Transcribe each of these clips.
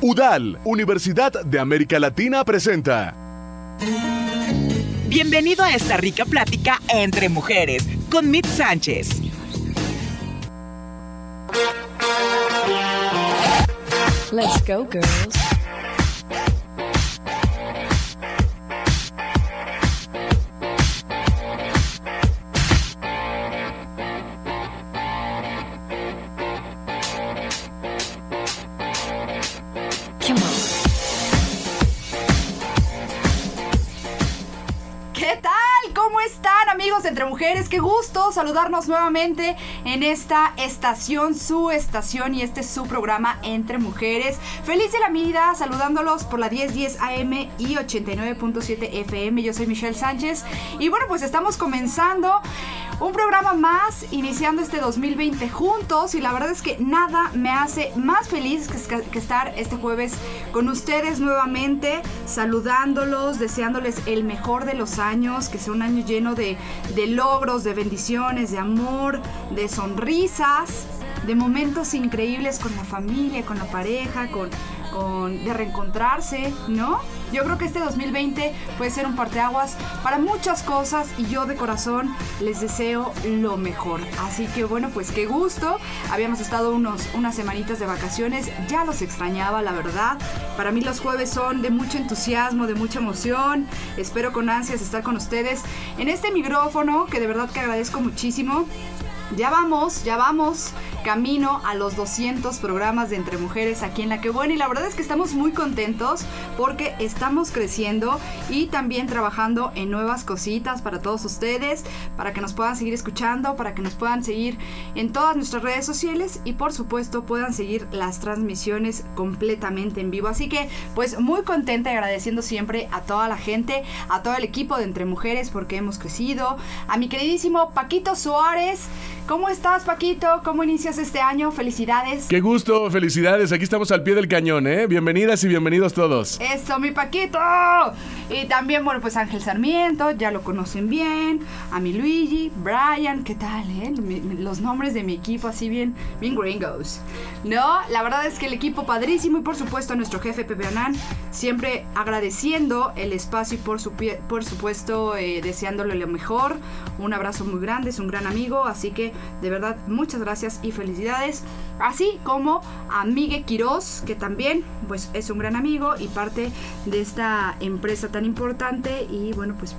UDAL, Universidad de América Latina presenta. Bienvenido a esta rica plática entre mujeres con Mit Sánchez. Let's go, girls. Mujeres. Qué gusto saludarnos nuevamente en esta estación, su estación y este es su programa Entre Mujeres. Feliz de la vida, saludándolos por la 1010 AM y 89.7 FM. Yo soy Michelle Sánchez y bueno, pues estamos comenzando un programa más iniciando este 2020 juntos y la verdad es que nada me hace más feliz que, estar este jueves con ustedes nuevamente, saludándolos, deseándoles el mejor de los años, que sea un año lleno de, logros, de bendiciones, de amor, de sonrisas, de momentos increíbles con la familia, con la pareja, con de reencontrarse, ¿no? Yo creo que este 2020 puede ser un parteaguas para muchas cosas y yo de corazón les deseo lo mejor. Así que bueno, pues qué gusto. Habíamos estado unos, unas semanitas de vacaciones, ya los extrañaba, la verdad. Para mí los jueves son de mucho entusiasmo, de mucha emoción. Espero con ansias estar con ustedes en este micrófono que de verdad que agradezco muchísimo. Ya vamos, ya vamos camino a los 200 programas de Entre Mujeres aquí en La Que Buena y la verdad es que estamos muy contentos porque estamos creciendo y también trabajando en nuevas cositas para todos ustedes, para que nos puedan seguir escuchando, para que nos puedan seguir en todas nuestras redes sociales y por supuesto puedan seguir las transmisiones completamente en vivo. Así que pues muy contenta y agradeciendo siempre a toda la gente, a todo el equipo de Entre Mujeres porque hemos crecido, a mi queridísimo Paquito Suárez, ¿Cómo estás, Paquito? ¿Cómo inicias este año? Felicidades. Qué gusto, felicidades. Aquí estamos al pie del cañón, ¿eh? Bienvenidas y bienvenidos todos. Eso, mi Paquito. Y también, bueno, pues Ángel Sarmiento, ya lo conocen bien. A mi Luigi, Brian, ¿qué tal, eh? Los nombres de mi equipo así bien, bien gringos. No, la verdad es que el equipo padrísimo y por supuesto a nuestro jefe Pepe Anán, siempre agradeciendo el espacio y por, su, por supuesto eh, deseándole lo mejor. Un abrazo muy grande, es un gran amigo, así que de verdad, muchas gracias y felicidades. Así como a Miguel Quiroz, que también pues, es un gran amigo y parte de esta empresa tan importante. Y bueno, pues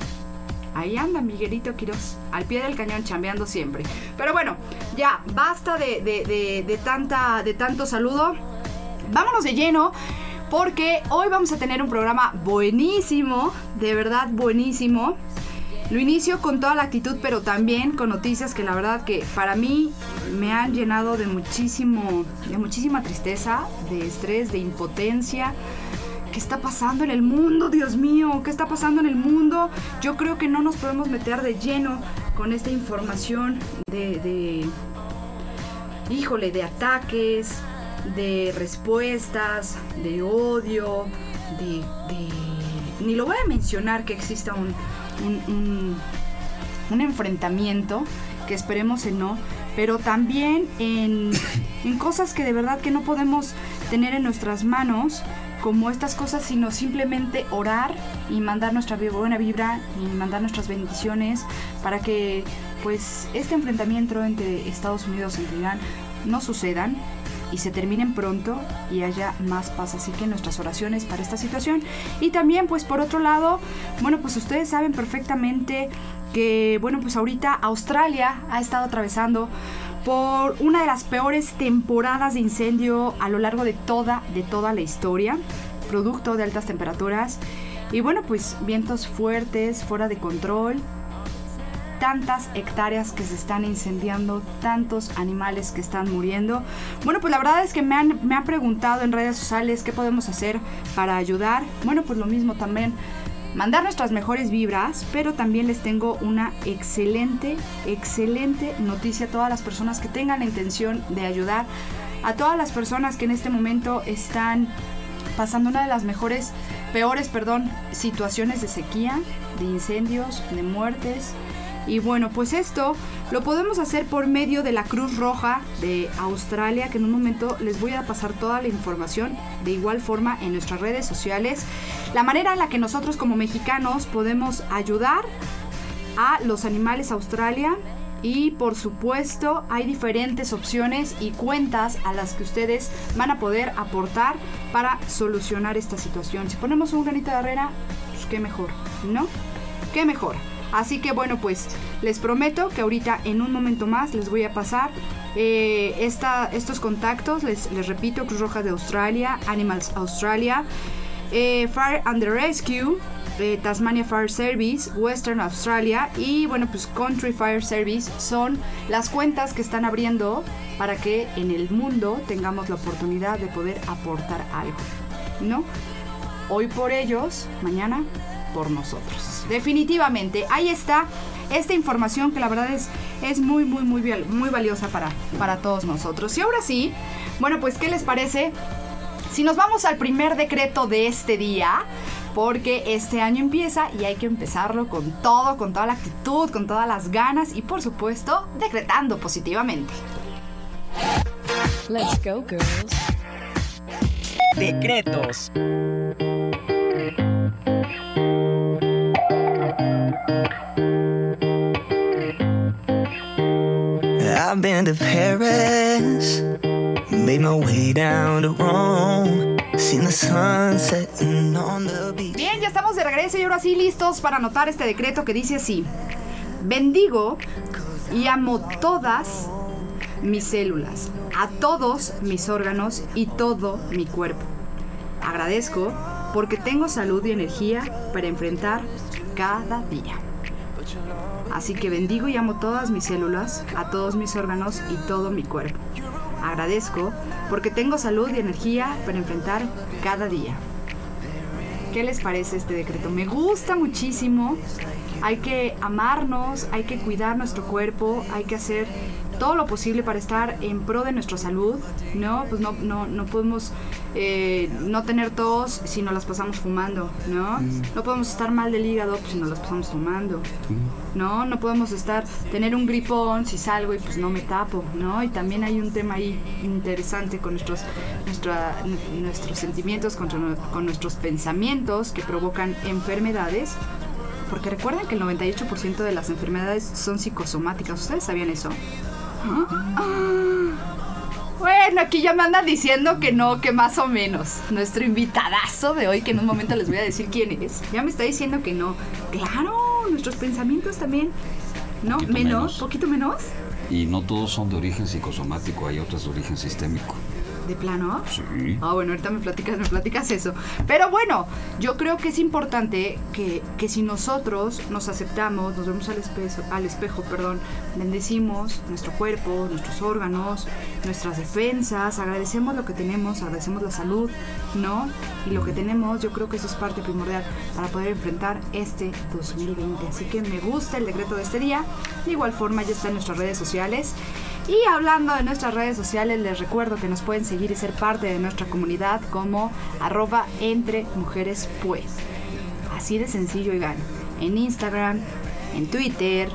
ahí anda Miguelito Quiroz, al pie del cañón, chambeando siempre. Pero bueno, ya basta de, de, tanta, de tanto saludo. Vámonos de lleno porque hoy vamos a tener un programa buenísimo, de verdad buenísimo. Lo inicio con toda la actitud, pero también con noticias que la verdad que para mí me han llenado de muchísimo, de muchísima tristeza, de estrés, de impotencia. ¿Qué está pasando en el mundo, Dios mío? ¿Qué está pasando en el mundo? Yo creo que no nos podemos meter de lleno con esta información de, híjole, de ataques, de respuestas, de odio, de, de... Ni lo voy a mencionar que exista un, un, enfrentamiento, que esperemos en no, pero también en, en cosas que de verdad que no podemos tener en nuestras manos, como estas cosas, sino simplemente orar y mandar nuestra buena vibra y mandar nuestras bendiciones para que pues este enfrentamiento entre Estados Unidos y Irán no sucedan, y se terminen pronto y haya más paz. Así que nuestras oraciones para esta situación. Y también, pues por otro lado, bueno, pues ustedes saben perfectamente que, bueno, pues ahorita Australia ha estado atravesando por una de las peores temporadas de incendio a lo largo de toda, de toda la historia, producto de altas temperaturas. Y bueno, pues vientos fuertes, fuera de control, tantas hectáreas que se están incendiando, tantos animales que están muriendo. Bueno, pues la verdad es que me han, me han preguntado en redes sociales qué podemos hacer para ayudar. Bueno, pues lo mismo también mandar nuestras mejores vibras, pero también les tengo una excelente, excelente noticia a todas las personas que tengan la intención de ayudar, a todas las personas que en este momento están pasando una de las mejores, peores, perdón, situaciones de sequía, de incendios, de muertes, Y bueno, pues esto lo podemos hacer por medio de la Cruz Roja de Australia, que en un momento les voy a pasar toda la información de igual forma en nuestras redes sociales. La manera en la que nosotros como mexicanos podemos ayudar a los animales Australia. Y por supuesto hay diferentes opciones y cuentas a las que ustedes van a poder aportar para solucionar esta situación. Si ponemos un granito de arena, pues qué mejor, ¿no? Qué mejor. Así que bueno, pues les prometo que ahorita en un momento más les voy a pasar eh, esta, estos contactos. Les, les repito, Cruz Roja de Australia, Animals Australia, eh, Fire and the Rescue, eh, Tasmania Fire Service, Western Australia y bueno pues Country Fire Service son las cuentas que están abriendo para que en el mundo tengamos la oportunidad de poder aportar algo, ¿no? Hoy por ellos, mañana por nosotros. Definitivamente, ahí está esta información que la verdad es, es muy, muy, muy, muy valiosa para, para todos nosotros. Y ahora sí, bueno, pues, ¿qué les parece? Si nos vamos al primer decreto de este día, porque este año empieza y hay que empezarlo con todo, con toda la actitud, con todas las ganas y por supuesto decretando positivamente. Let's go, girls. Decretos. I've been to Paris, made my way down to Rome. Bien, ya estamos de regreso y ahora sí listos para anotar este decreto que dice así. Bendigo y amo todas mis células, a todos mis órganos y todo mi cuerpo. Agradezco porque tengo salud y energía para enfrentar cada día. Así que bendigo y amo todas mis células, a todos mis órganos y todo mi cuerpo. Agradezco porque tengo salud y energía para enfrentar cada día. ¿Qué les parece este decreto? Me gusta muchísimo. Hay que amarnos, hay que cuidar nuestro cuerpo, hay que hacer todo lo posible para estar en pro de nuestra salud, ¿no? Pues no, no, no podemos eh, no tener tos si no las pasamos fumando, ¿no? No podemos estar mal del hígado pues, si no las pasamos tomando, ¿no? No podemos estar, tener un gripón si salgo y pues no me tapo, ¿no? Y también hay un tema ahí interesante con nuestros, nuestra- nuestros sentimientos, con, con nuestros pensamientos que provocan enfermedades. Porque recuerden que el 98% de las enfermedades son psicosomáticas. ¿Ustedes sabían eso? Bueno, aquí ya me andan diciendo que no, que más o menos. Nuestro invitadazo de hoy, que en un momento les voy a decir quién es, ya me está diciendo que no. Claro, nuestros pensamientos también. ¿No? Poquito Menos, menos. poquito menos. Y no todos son de origen psicosomático, hay otros de origen sistémico. ¿De plano? Sí. Ah, bueno, ahorita me platicas, me platicas eso. Pero bueno, yo creo que es importante que, que si nosotros nos aceptamos, nos vemos al espejo, al espejo, perdón, bendecimos nuestro cuerpo, nuestros órganos, nuestras defensas, agradecemos lo que tenemos, agradecemos la salud, ¿no? Y lo que tenemos, yo creo que eso es parte primordial para poder enfrentar este 2020. Así que me gusta el decreto de este día. De igual forma, ya está en nuestras redes sociales. Y hablando de nuestras redes sociales, les recuerdo que nos pueden seguir y ser parte de nuestra comunidad como arroba entre mujeres pues. Así de sencillo, oigan. En Instagram, en Twitter,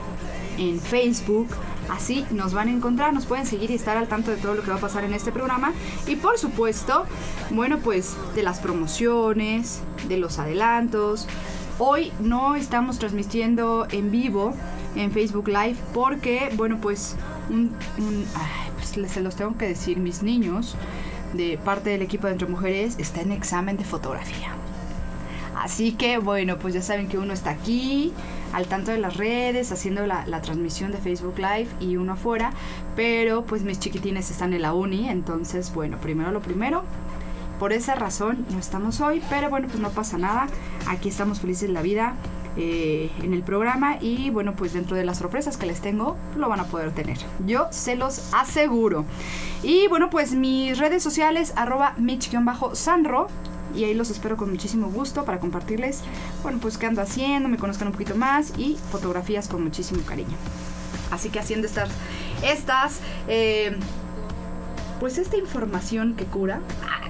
en Facebook. Así nos van a encontrar, nos pueden seguir y estar al tanto de todo lo que va a pasar en este programa. Y por supuesto, bueno, pues de las promociones, de los adelantos. Hoy no estamos transmitiendo en vivo en Facebook Live porque, bueno, pues, un, pues se los tengo que decir, mis niños de parte del equipo de Entre Mujeres está en examen de fotografía. Así que bueno, pues ya saben que uno está aquí, al tanto de las redes, haciendo la, la transmisión de Facebook Live y uno afuera, pero pues mis chiquitines están en la uni, entonces bueno, primero lo primero. Por esa razón no estamos hoy, pero bueno, pues no pasa nada. Aquí estamos felices de la vida eh, en el programa y bueno, pues dentro de las sorpresas que les tengo, lo van a poder tener. Yo se los aseguro. Y bueno, pues mis redes sociales, arroba mitch-sanro, y ahí los espero con muchísimo gusto para compartirles, bueno, pues qué ando haciendo, me conozcan un poquito más y fotografías con muchísimo cariño. Así que haciendo estas, estas, eh, pues esta información que cura,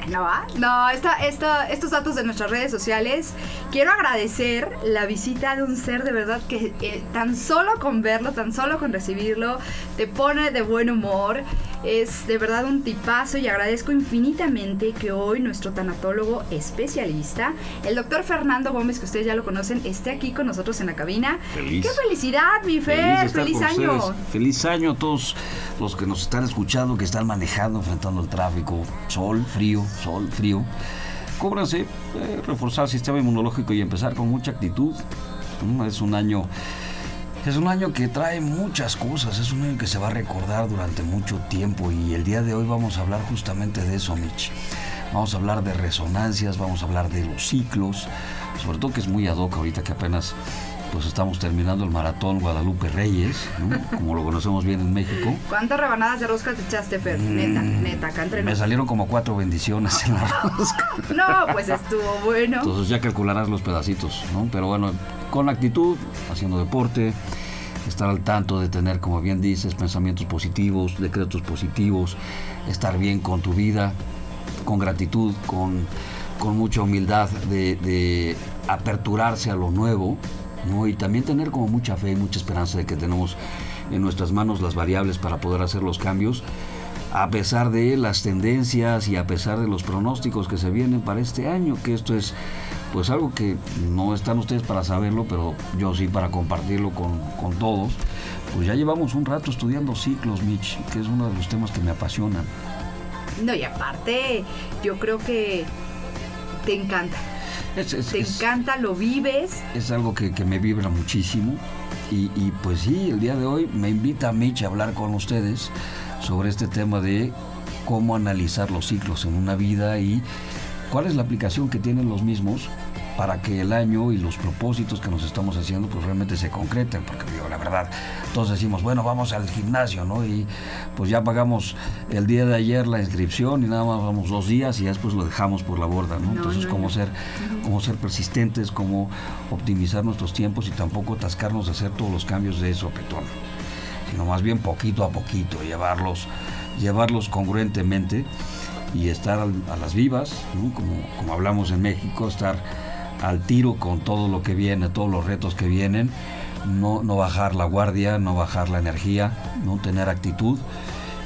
no va. No, estos datos de nuestras redes sociales. Quiero agradecer la visita de un ser de verdad que eh, tan solo con verlo, tan solo con recibirlo, te pone de buen humor. Es de verdad un tipazo y agradezco infinitamente que hoy nuestro tanatólogo especialista, el doctor Fernando Gómez, que ustedes ya lo conocen, esté aquí con nosotros en la cabina. Feliz. ¡Qué felicidad, mi Fer! ¡Feliz año! ustedes. Feliz año a todos los que nos están escuchando, que están manejando, enfrentando el tráfico. Sol, frío, sol, frío. Cúbranse, eh, reforzar el sistema inmunológico y empezar con mucha actitud. Mm, Es un año. Es un año que trae muchas cosas, es un año que se va a recordar durante mucho tiempo y el día de hoy vamos a hablar justamente de eso, Mitch. Vamos a hablar de resonancias, vamos a hablar de los ciclos, sobre todo que es muy ad hoc ahorita que apenas pues estamos terminando el maratón Guadalupe Reyes, ¿no? como lo conocemos bien en México. ¿Cuántas rebanadas de rosca te echaste, Fer? Neta, neta, acá entre Mm, Me salieron como cuatro bendiciones en la rosca. No, pues estuvo bueno. Entonces ya calcularás los pedacitos, ¿no? Pero bueno, con actitud, haciendo deporte, estar al tanto de tener, como bien dices, pensamientos positivos, decretos positivos, estar bien con tu vida, con gratitud, con, con mucha humildad de, de aperturarse a lo nuevo, ¿no? Y también tener como mucha fe y mucha esperanza de que tenemos en nuestras manos las variables para poder hacer los cambios a pesar de las tendencias y a pesar de los pronósticos que se vienen para este año, que esto es pues algo que no están ustedes para saberlo, pero yo sí para compartirlo con, con todos. Pues ya llevamos un rato estudiando ciclos, Mitch, que es uno de los temas que me apasionan. No, y aparte, yo creo que te encanta. Es, es- Te es- encanta, lo vives. es algo que, que me vibra muchísimo. Y, y, pues sí, el día de hoy me invita a Mitch a hablar con ustedes sobre este tema de cómo analizar los ciclos en una vida y cuál es la aplicación que tienen los mismos para que el año y los propósitos que nos estamos haciendo pues realmente se concreten, porque digo, la verdad, todos decimos, bueno, vamos al gimnasio, ¿no? Y pues ya pagamos el día de ayer la inscripción y nada más vamos dos días y después lo dejamos por la borda, ¿no? No, Entonces, no, ¿cómo no. ser, cómo ser persistentes, cómo optimizar nuestros tiempos y tampoco atascarnos de hacer todos los cambios de sopetón, sino más bien poquito a poquito, llevarlos, llevarlos congruentemente y estar a las vivas, ¿no? como, como hablamos en México, estar al tiro con todo lo que viene, todos los retos que vienen, no, no bajar la guardia, no bajar la energía, no tener actitud.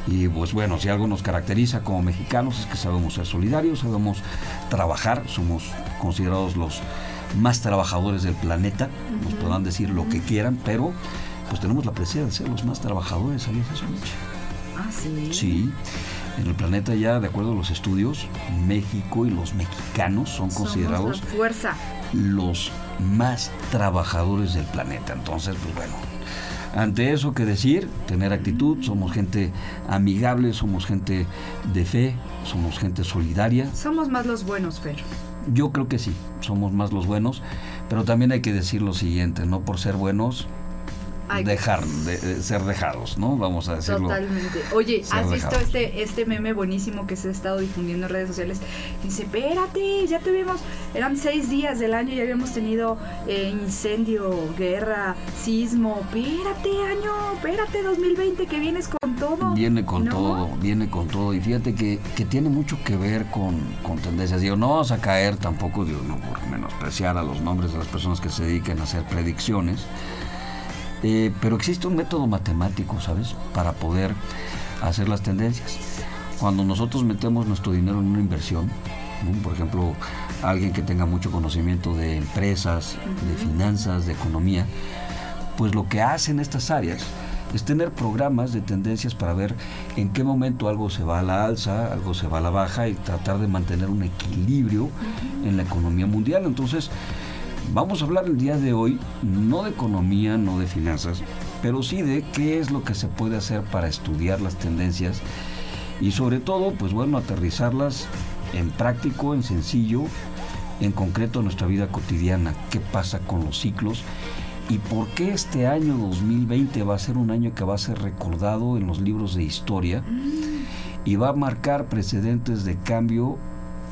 Y pues bueno, si algo nos caracteriza como mexicanos es que sabemos ser solidarios, sabemos trabajar, somos considerados los más trabajadores del planeta, nos podrán decir lo que quieran, pero pues tenemos la presencia de ser los más trabajadores, ¿sabías eso? Ah, sí. Sí, en el planeta ya, de acuerdo a los estudios, México y los mexicanos son Somos considerados la fuerza. los más trabajadores del planeta. Entonces, pues bueno, ante eso que decir, tener actitud, somos gente amigable, somos gente de fe, somos gente solidaria. Somos más los buenos, Fer. Yo creo que sí, somos más los buenos, pero también hay que decir lo siguiente, no por ser buenos, dejar de, de ser dejados, ¿no? Vamos a decirlo. Totalmente. Oye, ¿has visto este, este meme buenísimo que se ha estado difundiendo en redes sociales? Dice, espérate, ya tuvimos, eran seis días del año y habíamos tenido eh, incendio, guerra, sismo. Espérate, año, espérate, 2020, que vienes con todo. Viene con ¿No? todo, viene con todo. Y fíjate que, que tiene mucho que ver con, con tendencias. Digo, no vamos a caer tampoco, digo, no por menospreciar a los nombres de las personas que se dedican a hacer predicciones. Eh, pero existe un método matemático, ¿sabes? Para poder hacer las tendencias. Cuando nosotros metemos nuestro dinero en una inversión, ¿no? por ejemplo, alguien que tenga mucho conocimiento de empresas, de finanzas, de economía, pues lo que hacen estas áreas es tener programas de tendencias para ver en qué momento algo se va a la alza, algo se va a la baja y tratar de mantener un equilibrio en la economía mundial. Entonces, vamos a hablar el día de hoy no de economía, no de finanzas, pero sí de qué es lo que se puede hacer para estudiar las tendencias y sobre todo, pues bueno, aterrizarlas en práctico, en sencillo, en concreto en nuestra vida cotidiana, qué pasa con los ciclos y por qué este año 2020 va a ser un año que va a ser recordado en los libros de historia y va a marcar precedentes de cambio,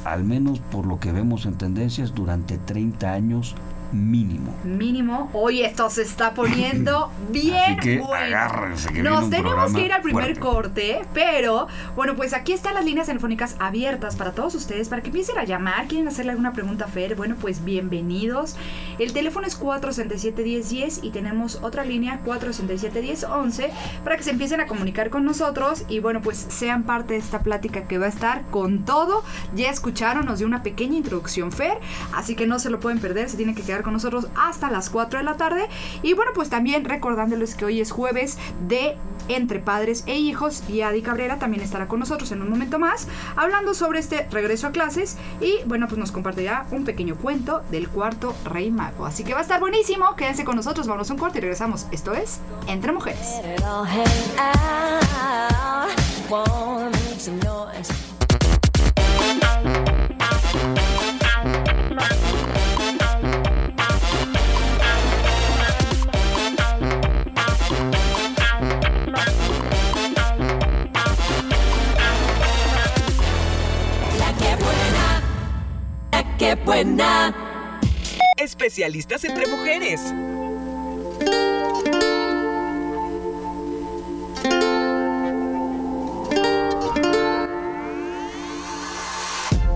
al menos por lo que vemos en tendencias, durante 30 años mínimo. Mínimo. Hoy esto se está poniendo bien Así que bueno. agárrense, que viene Nos un tenemos que ir al primer fuerte. corte, pero bueno, pues aquí están las líneas telefónicas abiertas para todos ustedes, para que empiecen a llamar. ¿Quieren hacerle alguna pregunta a Fer? Bueno, pues bienvenidos. El teléfono es 467-1010 y tenemos otra línea 467-1011 para que se empiecen a comunicar con nosotros y bueno, pues sean parte de esta plática que va a estar con todo. Ya escucharon, nos dio una pequeña introducción Fer, así que no se lo pueden perder, se tienen que quedar con nosotros hasta las 4 de la tarde. Y bueno, pues también recordándoles que hoy es jueves de Entre Padres e Hijos y Adi Cabrera también estará con nosotros en un momento más hablando sobre este regreso a clases y bueno, pues nos compartirá un pequeño cuento del cuarto rey mago. Así que va a estar buenísimo, quédense con nosotros, vamos a un corte y regresamos. Esto es Entre Mujeres. Que buena. Especialistas entre mujeres.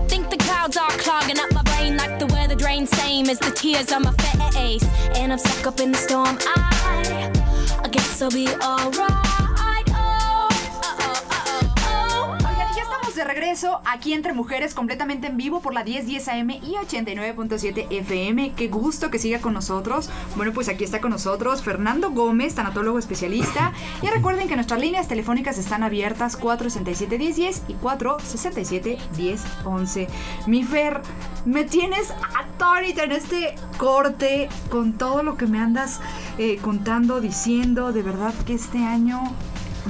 Think the clouds are clogging up my brain like the weather drain, same as the tears on my face. And I'm stuck up in the storm. I, I guess I'll be alright. De regreso aquí entre mujeres completamente en vivo por la 1010 AM y 89.7 FM. Qué gusto que siga con nosotros. Bueno, pues aquí está con nosotros Fernando Gómez, tanatólogo especialista. Y recuerden que nuestras líneas telefónicas están abiertas 467-1010 y 467-1011. Mi Fer, me tienes atónita en este corte con todo lo que me andas eh, contando, diciendo. De verdad que este año...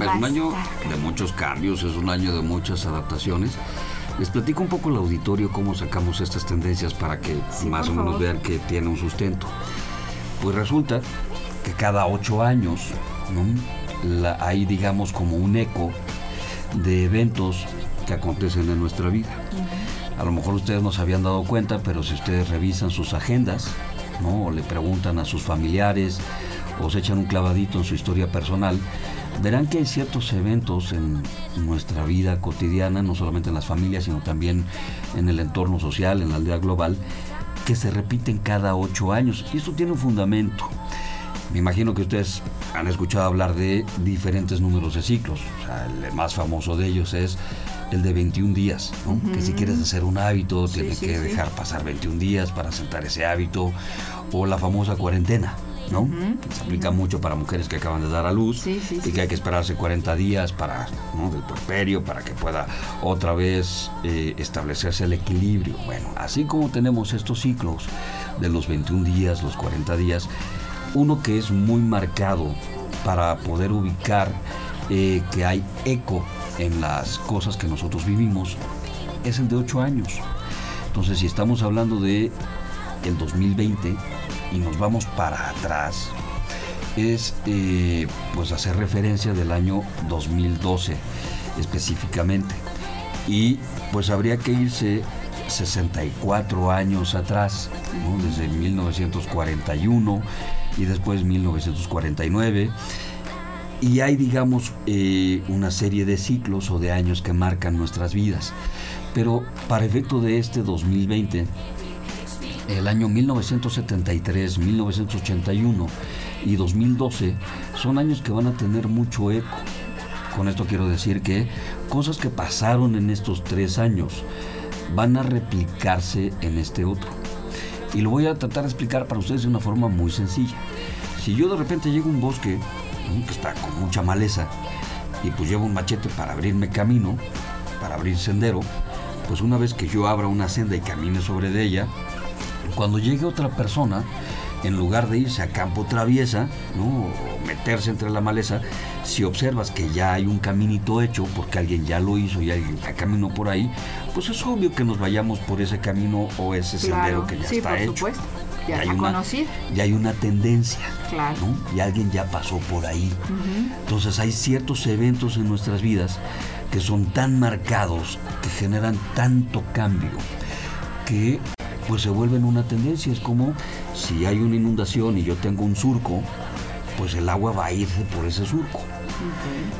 Es un año de muchos cambios, es un año de muchas adaptaciones. Les platico un poco al auditorio cómo sacamos estas tendencias para que Sí, más o menos favor. vean que tiene un sustento. Pues resulta que cada ocho años ¿no? La- hay, digamos, como un eco de eventos que acontecen en nuestra vida. A lo mejor ustedes no se habían dado cuenta, pero si ustedes revisan sus agendas, ¿no? o le preguntan a sus familiares, o se echan un clavadito en su historia personal, verán que hay ciertos eventos en nuestra vida cotidiana, no solamente en las familias, sino también en el entorno social, en la aldea global, que se repiten cada ocho años. Y esto tiene un fundamento. Me imagino que ustedes han escuchado hablar de diferentes números de ciclos. O sea, el más famoso de ellos es el de 21 días, ¿no? que si quieres hacer un hábito, tienes sí, que sí. dejar pasar 21 días para sentar ese hábito, o la famosa cuarentena. Se aplica mucho para mujeres que acaban de dar a luz Sí, sí, y sí. que hay que esperarse 40 días para ¿no? del puerperio para que pueda otra vez eh, establecerse el equilibrio. Bueno, así como tenemos estos ciclos de los 21 días, los 40 días, uno que es muy marcado para poder ubicar eh, que hay eco en las cosas que nosotros vivimos es el de 8 años. Entonces, si estamos hablando de el 2020 y nos vamos para atrás, es eh, pues hacer referencia del año 2012 específicamente. Y pues habría que irse 64 años atrás, ¿no? desde 1941 y después 1949. Y hay, digamos, eh, una serie de ciclos o de años que marcan nuestras vidas. Pero para efecto de este 2020, el año 1973, 1981 y 2012 son años que van a tener mucho eco. Con esto quiero decir que cosas que pasaron en estos tres años van a replicarse en este otro. Y lo voy a tratar de explicar para ustedes de una forma muy sencilla. Si yo de repente llego a un bosque que está con mucha maleza y pues llevo un machete para abrirme camino, para abrir sendero, pues una vez que yo abra una senda y camine sobre de ella, cuando llegue otra persona, en lugar de irse a campo traviesa, ¿no? o meterse entre la maleza, si observas que ya hay un caminito hecho, porque alguien ya lo hizo y alguien ya caminó por ahí, pues es obvio que nos vayamos por ese camino o ese sendero que ya sí, está por hecho. supuesto. Ya hay está una, ya hay una tendencia, Claro. ¿no? Y alguien ya pasó por ahí. Entonces hay ciertos eventos en nuestras vidas que son tan marcados, que generan tanto cambio, que pues se vuelven una tendencia. Es como si hay una inundación y yo tengo un surco, pues el agua va a irse por ese surco.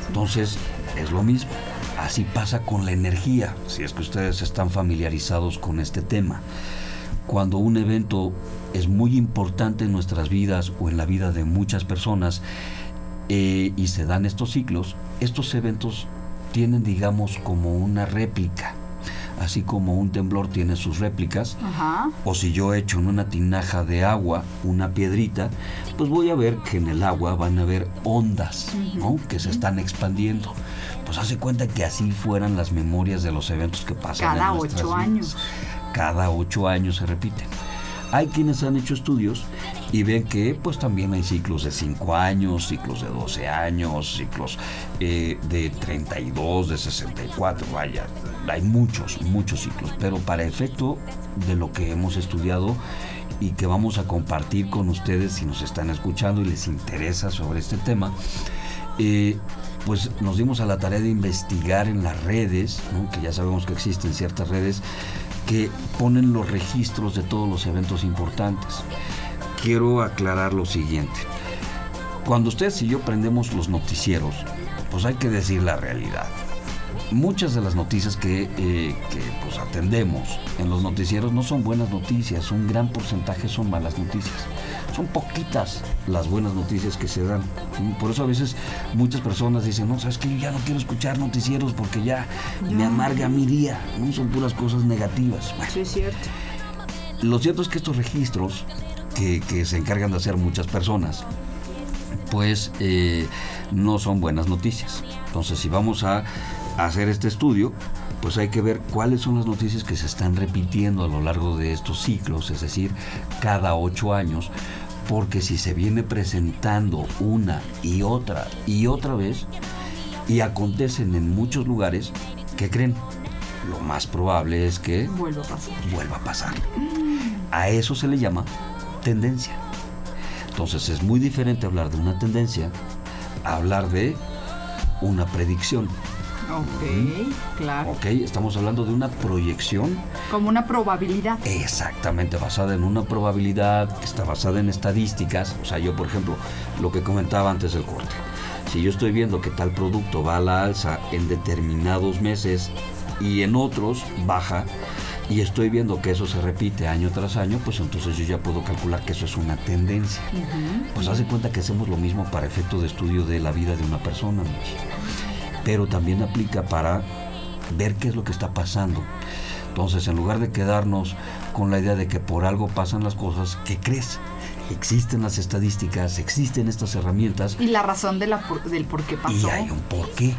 Entonces, es lo mismo. Así pasa con la energía, si es que ustedes están familiarizados con este tema. Cuando un evento es muy importante en nuestras vidas o en la vida de muchas personas eh, y se dan estos ciclos, estos eventos tienen, digamos, como una réplica. Así como un temblor tiene sus réplicas, Ajá. o si yo echo en una tinaja de agua una piedrita, pues voy a ver que en el agua van a haber ondas, ¿no? Que se están expandiendo. Pues hace cuenta que así fueran las memorias de los eventos que pasan. Cada en ocho vidas. años. Cada ocho años se repiten. Hay quienes han hecho estudios y ven que pues también hay ciclos de 5 años, ciclos de 12 años, ciclos eh, de 32, de 64, vaya, hay muchos, muchos ciclos, pero para efecto de lo que hemos estudiado y que vamos a compartir con ustedes si nos están escuchando y les interesa sobre este tema, eh, pues nos dimos a la tarea de investigar en las redes, que ya sabemos que existen ciertas redes que ponen los registros de todos los eventos importantes. Quiero aclarar lo siguiente. Cuando ustedes y yo prendemos los noticieros, pues hay que decir la realidad. Muchas de las noticias que, eh, que, pues, atendemos en los noticieros no son buenas noticias, un gran porcentaje son malas noticias. Son poquitas las buenas noticias que se dan. Por eso a veces muchas personas dicen, no, sabes que yo ya no quiero escuchar noticieros porque ya me amarga mi día, ¿no? son puras cosas negativas. Bueno, Sí, es cierto. lo cierto es que estos registros que, que se encargan de hacer muchas personas, pues eh, no son buenas noticias. Entonces, si vamos a hacer este estudio, pues hay que ver cuáles son las noticias que se están repitiendo a lo largo de estos ciclos, es decir, cada ocho años, porque si se viene presentando una y otra y otra vez, y acontecen en muchos lugares, ¿qué creen? Lo más probable es que Vuelvo a pasar. vuelva a pasar. A eso se le llama tendencia. Entonces es muy diferente hablar de una tendencia a hablar de una predicción. Ok, claro. ¿Ok? Estamos hablando de una proyección Como una probabilidad. exactamente basada en una probabilidad, que está basada en estadísticas. O sea, yo, por ejemplo, lo que comentaba antes del corte. Si yo estoy viendo que tal producto va a la alza en determinados meses y en otros baja, y estoy viendo que eso se repite año tras año, pues entonces yo ya puedo calcular que eso es una tendencia. Pues hace cuenta que hacemos lo mismo para efecto de estudio de la vida de una persona. Michi. Pero también aplica para ver qué es lo que está pasando. Entonces, en lugar de quedarnos con la idea de que por algo pasan las cosas, ¿qué crees? Existen las estadísticas, existen estas herramientas Y la razón de la por- del por qué pasó. y hay un porqué.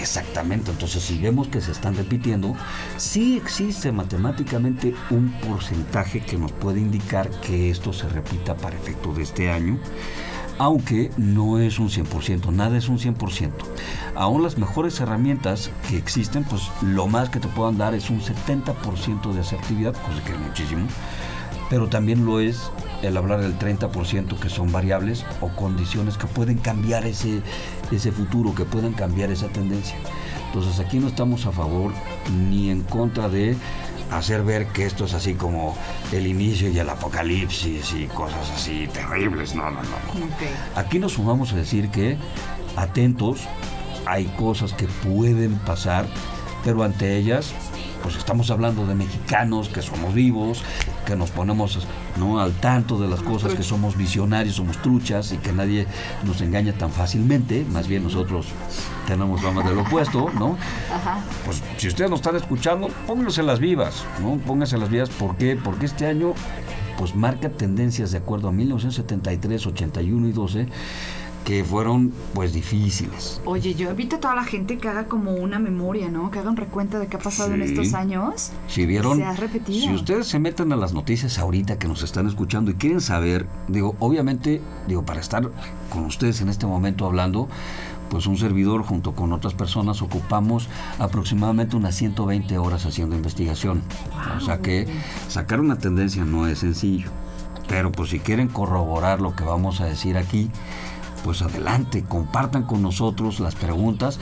Exactamente. Entonces, si vemos que se están repitiendo, sí existe matemáticamente un porcentaje que nos puede indicar que esto se repita para efecto de este año, aunque no es un 100%, nada es un 100%. Aún las mejores herramientas que existen, pues lo más que te puedan dar es un 70% de asertividad, cosa que es muchísimo pero también lo es el hablar del 30% que son variables o condiciones que pueden cambiar ese, ese futuro, que pueden cambiar esa tendencia. Entonces aquí no estamos a favor ni en contra de hacer ver que esto es así como el inicio y el apocalipsis y cosas así terribles. No, no, no. Aquí nos sumamos a decir que atentos, hay cosas que pueden pasar, pero ante ellas, pues estamos hablando de mexicanos que somos vivos, que nos ponemos ¿no? al tanto de las cosas, que somos visionarios, somos truchas y que nadie nos engaña tan fácilmente, más bien nosotros tenemos fama del opuesto, ¿no? Pues si ustedes nos están escuchando, pónganse las vivas, ¿no? Pónganse las vivas, ¿por qué? Porque este año pues marca tendencias de acuerdo a 1973, 81 y 12 que fueron pues difíciles. Oye, yo invito a toda la gente que haga como una memoria, ¿no? Que haga un recuento de qué ha pasado en estos años. Si vieron, Se ha repetido. si ustedes se meten a las noticias ahorita que nos están escuchando y quieren saber, digo, obviamente, digo, para estar con ustedes en este momento hablando, pues un servidor junto con otras personas ocupamos aproximadamente unas 120 horas haciendo investigación. O sea que sacar una tendencia no es sencillo. Pero pues si quieren corroborar lo que vamos a decir aquí, pues adelante, compartan con nosotros las preguntas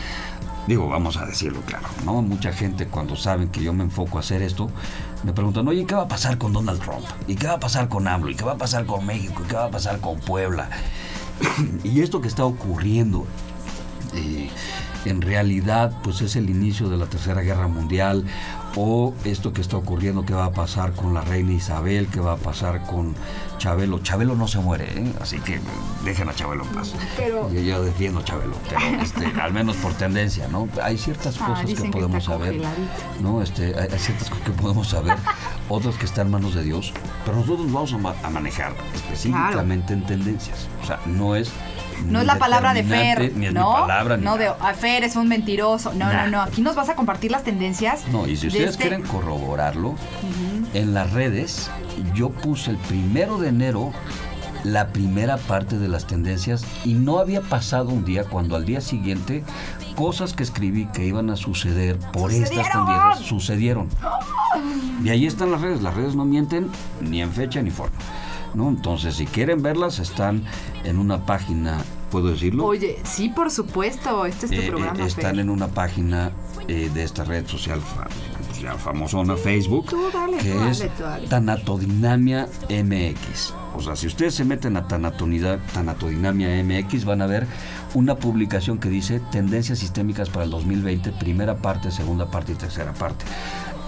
Digo, vamos a decirlo claro, ¿no? Mucha gente cuando saben que yo me enfoco a hacer esto, me preguntan, oye, ¿qué va a pasar con Donald Trump? ¿Y qué va a pasar con AMLO? ¿Y qué va a pasar con México? ¿Y qué va a pasar con Puebla? y esto que está ocurriendo, eh, en realidad, pues es el inicio de la Tercera Guerra Mundial, o esto que está ocurriendo, qué va a pasar con la reina Isabel, qué va a pasar con Chabelo. Chabelo no se muere, ¿eh? así que dejen a Chabelo en paz. Pero- Yo, yo defiendo a Chabelo, pero este, al menos por tendencia, ¿no? Hay ciertas Ah, cosas que que podemos está saber. ¿no? Este, hay, hay ciertas cosas que podemos saber, otras que están en manos de Dios, pero nosotros nos vamos a, ma- a manejar específicamente en tendencias. O sea, no es No es la palabra de Fer, Ni es ¿no? mi palabra, ni no de. "Ah, Fer es un mentiroso. No, Nah. no, no. Aquí nos vas a compartir las tendencias. No, y si de ustedes este- quieren corroborarlo, en las redes yo puse el primero de enero la primera parte de las tendencias y no había pasado un día cuando al día siguiente cosas que escribí que iban a suceder por estas tendencias sucedieron. Y ahí están las redes, las redes no mienten ni en fecha ni forma. ¿no? Entonces, si quieren verlas, están en una página, ¿puedo decirlo? Oye, sí, por supuesto. Este es tu Eh, eh, programa, están Fer. en una página eh, de esta red social ya famosona, Facebook, tú dale, que tú dale, es tú dale. Tanatodinamia MX. O sea, si ustedes se meten a Tanatodinamia MX, van a ver una publicación que dice Tendencias Sistémicas para el 2020, primera parte, segunda parte y tercera parte.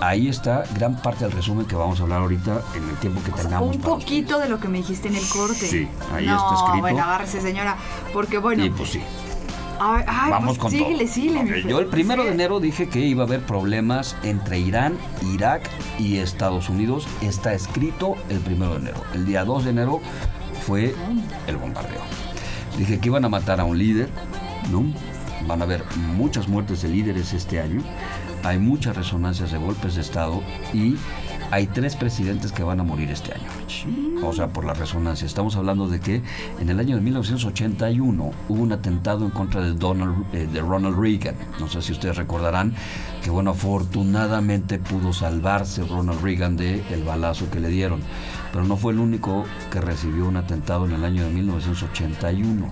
Ahí está gran parte del resumen que vamos a hablar ahorita en el tiempo que tengamos. Un poquito de lo que me dijiste en el corte. Sí, ahí no, está escrito. bueno, agárrese, señora. Porque bueno. Y pues sí. Ay, ay, Vamos pues, con síguele, todo. síguele. Yo el primero de enero dije que iba a haber problemas entre Irán, Irak y Estados Unidos. Está escrito el primero de enero. El día 2 de enero fue el bombardeo. Dije que iban a matar a un líder, ¿no? Van a haber muchas muertes de líderes este año. Hay muchas resonancias de golpes de Estado y hay tres presidentes que van a morir este año. Mitch. O sea, por la resonancia. Estamos hablando de que en el año de 1981 hubo un atentado en contra de, Donald, eh, de Ronald Reagan. No sé si ustedes recordarán que, bueno, afortunadamente pudo salvarse Ronald Reagan del el balazo que le dieron. Pero no fue el único que recibió un atentado en el año de 1981.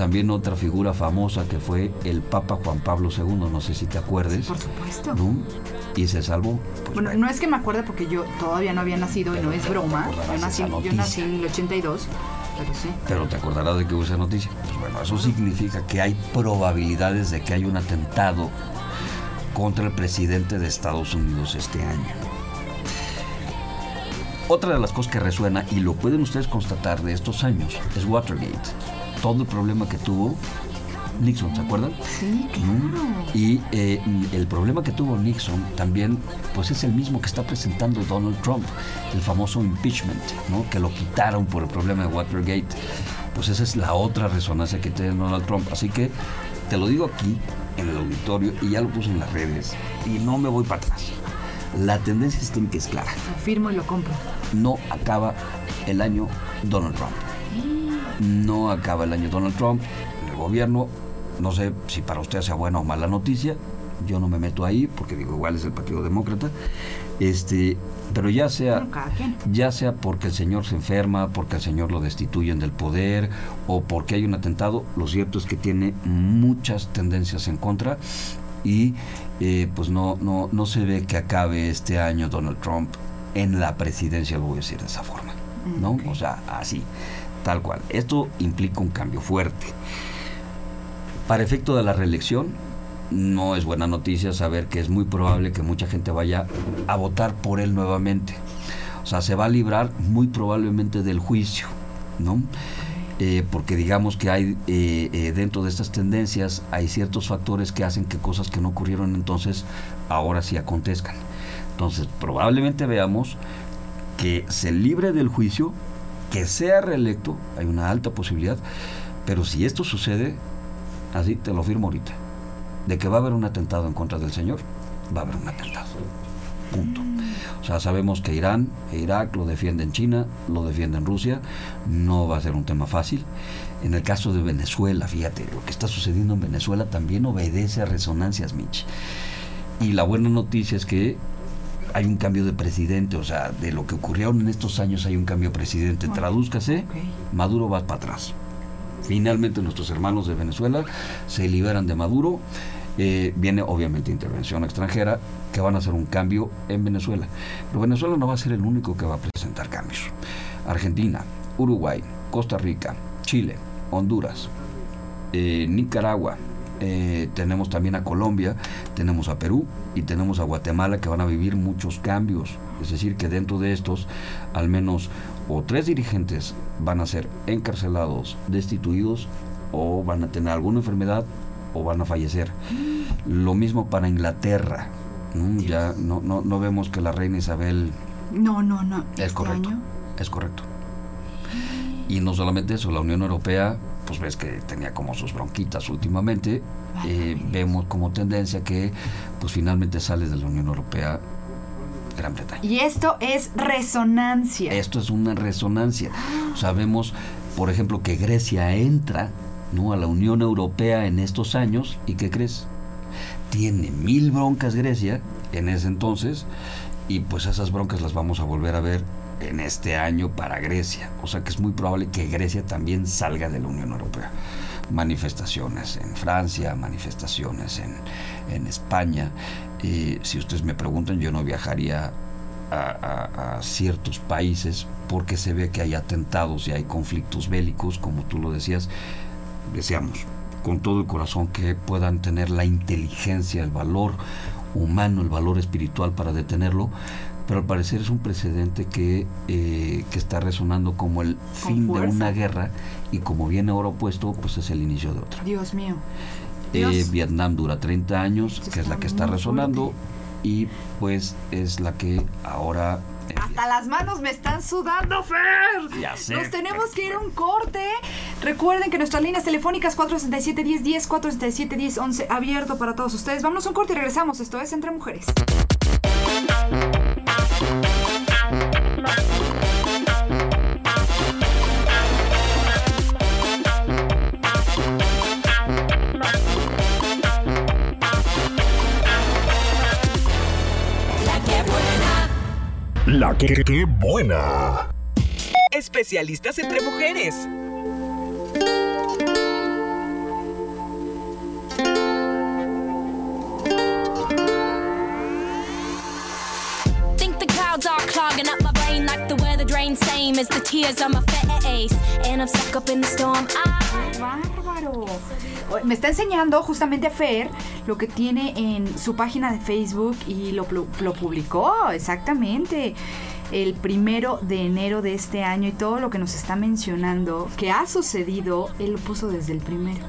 También otra figura famosa que fue el Papa Juan Pablo II, no sé si te acuerdes. Por supuesto. ¿no? Y se salvó. Pues Bueno, no es que me acuerde porque yo todavía no había nacido y no es broma. Yo nací, yo nací en el 82, pero sí. Pero te acordarás de que hubo esa noticia. Pues bueno, eso significa que hay probabilidades de que haya un atentado contra el presidente de Estados Unidos este año. Otra de las cosas que resuena, y lo pueden ustedes constatar de estos años, es Watergate. Todo el problema que tuvo Nixon, ¿se acuerdan? Sí, claro. Y eh, el problema que tuvo Nixon también, pues es el mismo que está presentando Donald Trump, el famoso impeachment, ¿no? Que lo quitaron por el problema de Watergate. Pues esa es la otra resonancia que tiene Donald Trump. Así que te lo digo aquí, en el auditorio, y ya lo puse en las redes, y no me voy para atrás. La tendencia sistémica es clara. Lo firmo y lo compro. No acaba el año Donald Trump. No acaba el año Donald Trump. El gobierno, no sé si para usted sea buena o mala noticia. Yo no me meto ahí porque digo igual es el Partido Demócrata. Este, pero ya sea ya sea porque el señor se enferma, porque el señor lo destituyen del poder o porque hay un atentado, lo cierto es que tiene muchas tendencias en contra y eh, pues no, no, no se ve que acabe este año Donald Trump en la presidencia, lo voy a decir de esa forma, ¿no? O sea, así, tal cual. Esto implica un cambio fuerte. Para efecto de la reelección, no es buena noticia saber que es muy probable que mucha gente vaya a votar por él nuevamente. O sea, se va a librar muy probablemente del juicio, ¿no? Eh, porque digamos que hay eh, eh, dentro de estas tendencias hay ciertos factores que hacen que cosas que no ocurrieron entonces ahora sí acontezcan. Entonces probablemente veamos que se libre del juicio, que sea reelecto, hay una alta posibilidad, pero si esto sucede, así te lo firmo ahorita, de que va a haber un atentado en contra del Señor, va a haber un atentado. Punto. O sea, sabemos que Irán e Irak lo defienden China, lo defienden Rusia, no va a ser un tema fácil. En el caso de Venezuela, fíjate, lo que está sucediendo en Venezuela también obedece a resonancias, Mitch. Y la buena noticia es que hay un cambio de presidente, o sea, de lo que ocurrieron en estos años hay un cambio de presidente. Tradúzcase, Ok. Maduro va para atrás. Finalmente nuestros hermanos de Venezuela se liberan de Maduro Eh, viene obviamente intervención extranjera que van a hacer un cambio en Venezuela. Pero Venezuela no va a ser el único que va a presentar cambios. Argentina, Uruguay, Costa Rica, Chile, Honduras, eh, Nicaragua, eh, tenemos también a Colombia, tenemos a Perú y tenemos a Guatemala que van a vivir muchos cambios. Es decir, que dentro de estos, al menos o tres dirigentes van a ser encarcelados, destituidos o van a tener alguna enfermedad o van a fallecer. Lo mismo para Inglaterra. ¿no? Ya no, no, no vemos que la reina Isabel No, no, no. es Este correcto. año. Es correcto. Y no solamente eso, la Unión Europea, pues ves que tenía como sus bronquitas últimamente. Eh, vemos como tendencia que, pues finalmente sale de la Unión Europea Gran Bretaña. Y esto es resonancia. Esto es una resonancia. Sabemos, por ejemplo, que Grecia entra ¿no? a la Unión Europea en estos años y ¿qué crees? Tiene mil broncas Grecia en ese entonces y pues esas broncas las vamos a volver a ver en este año para Grecia. O sea que es muy probable que Grecia también salga de la Unión Europea. Manifestaciones en Francia, manifestaciones en, en España. Eh, si ustedes me preguntan, yo no viajaría a ciertos países porque se ve que hay atentados y hay conflictos bélicos, como tú lo decías. Deseamos con todo el corazón que puedan tener la inteligencia, el valor humano, el valor espiritual para detenerlo, pero al parecer es un precedente que, eh, que está resonando como el fin de una guerra y como viene ahora opuesto, pues es el inicio de otra. Dios mío. Eh. Vietnam dura 30 años, que es la que está resonando, fuerte. y pues es la que ahora... empieza. Hasta las manos me están sudando, Fer. Ya sé, Nos tenemos que ir a un corte. Recuerden que nuestras líneas telefónicas 467-1010, 467-1011, abierto para todos ustedes. Vámonos a un corte y regresamos. Esto es Entre Mujeres. Que buena. Especialistas entre mujeres. Think the clouds are clogging up my brain like the weather drain, same as the tears on my face. And I'm stuck up in the storm. Me está enseñando justamente Fer lo que tiene en su página de Facebook y lo, lo publicó, exactamente. El primero de enero de este año y todo lo que nos está mencionando que ha sucedido, él lo puso desde el primero.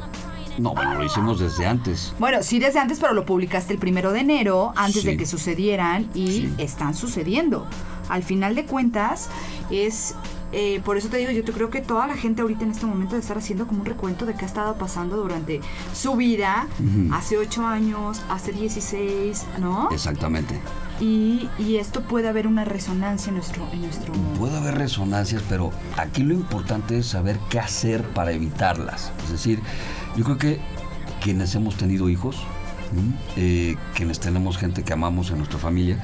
No, bueno, lo hicimos desde antes. Bueno, sí desde antes, pero lo publicaste el primero de enero, antes de que sucedieran y Sí. están sucediendo. Al final de cuentas, es... eh, por eso te digo, yo te creo que toda la gente ahorita en este momento de estar haciendo como un recuento de qué ha estado pasando durante su vida, hace 8 años, hace 16, ¿no? Exactamente. Y, y esto puede haber una resonancia en nuestro... En nuestro Puede haber resonancias, pero aquí lo importante es saber qué hacer para evitarlas. Es decir, yo creo que quienes hemos tenido hijos, eh, quienes tenemos gente que amamos en nuestra familia,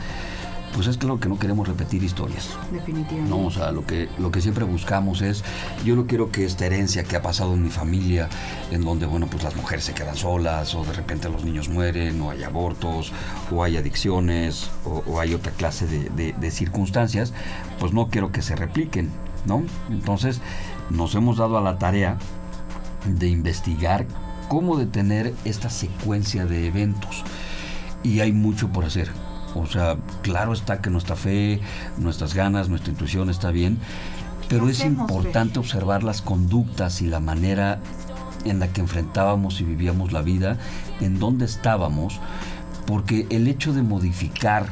pues es claro que no queremos repetir historias. definitivamente. No, o sea, lo que, lo que siempre buscamos es, yo no quiero que esta herencia que ha pasado en mi familia, en donde, bueno, pues las mujeres se quedan solas, o de repente los niños mueren, o hay abortos, o hay adicciones, o, o hay otra clase de, de- de circunstancias, pues no quiero que se repliquen, ¿no? Entonces, nos hemos dado a la tarea de investigar cómo detener esta secuencia de eventos. Y hay mucho por hacer. O sea, claro está que nuestra fe, nuestras ganas, nuestra intuición está bien, pero es importante observar las conductas y la manera en la que enfrentábamos y vivíamos la vida, en dónde estábamos, porque el hecho de modificar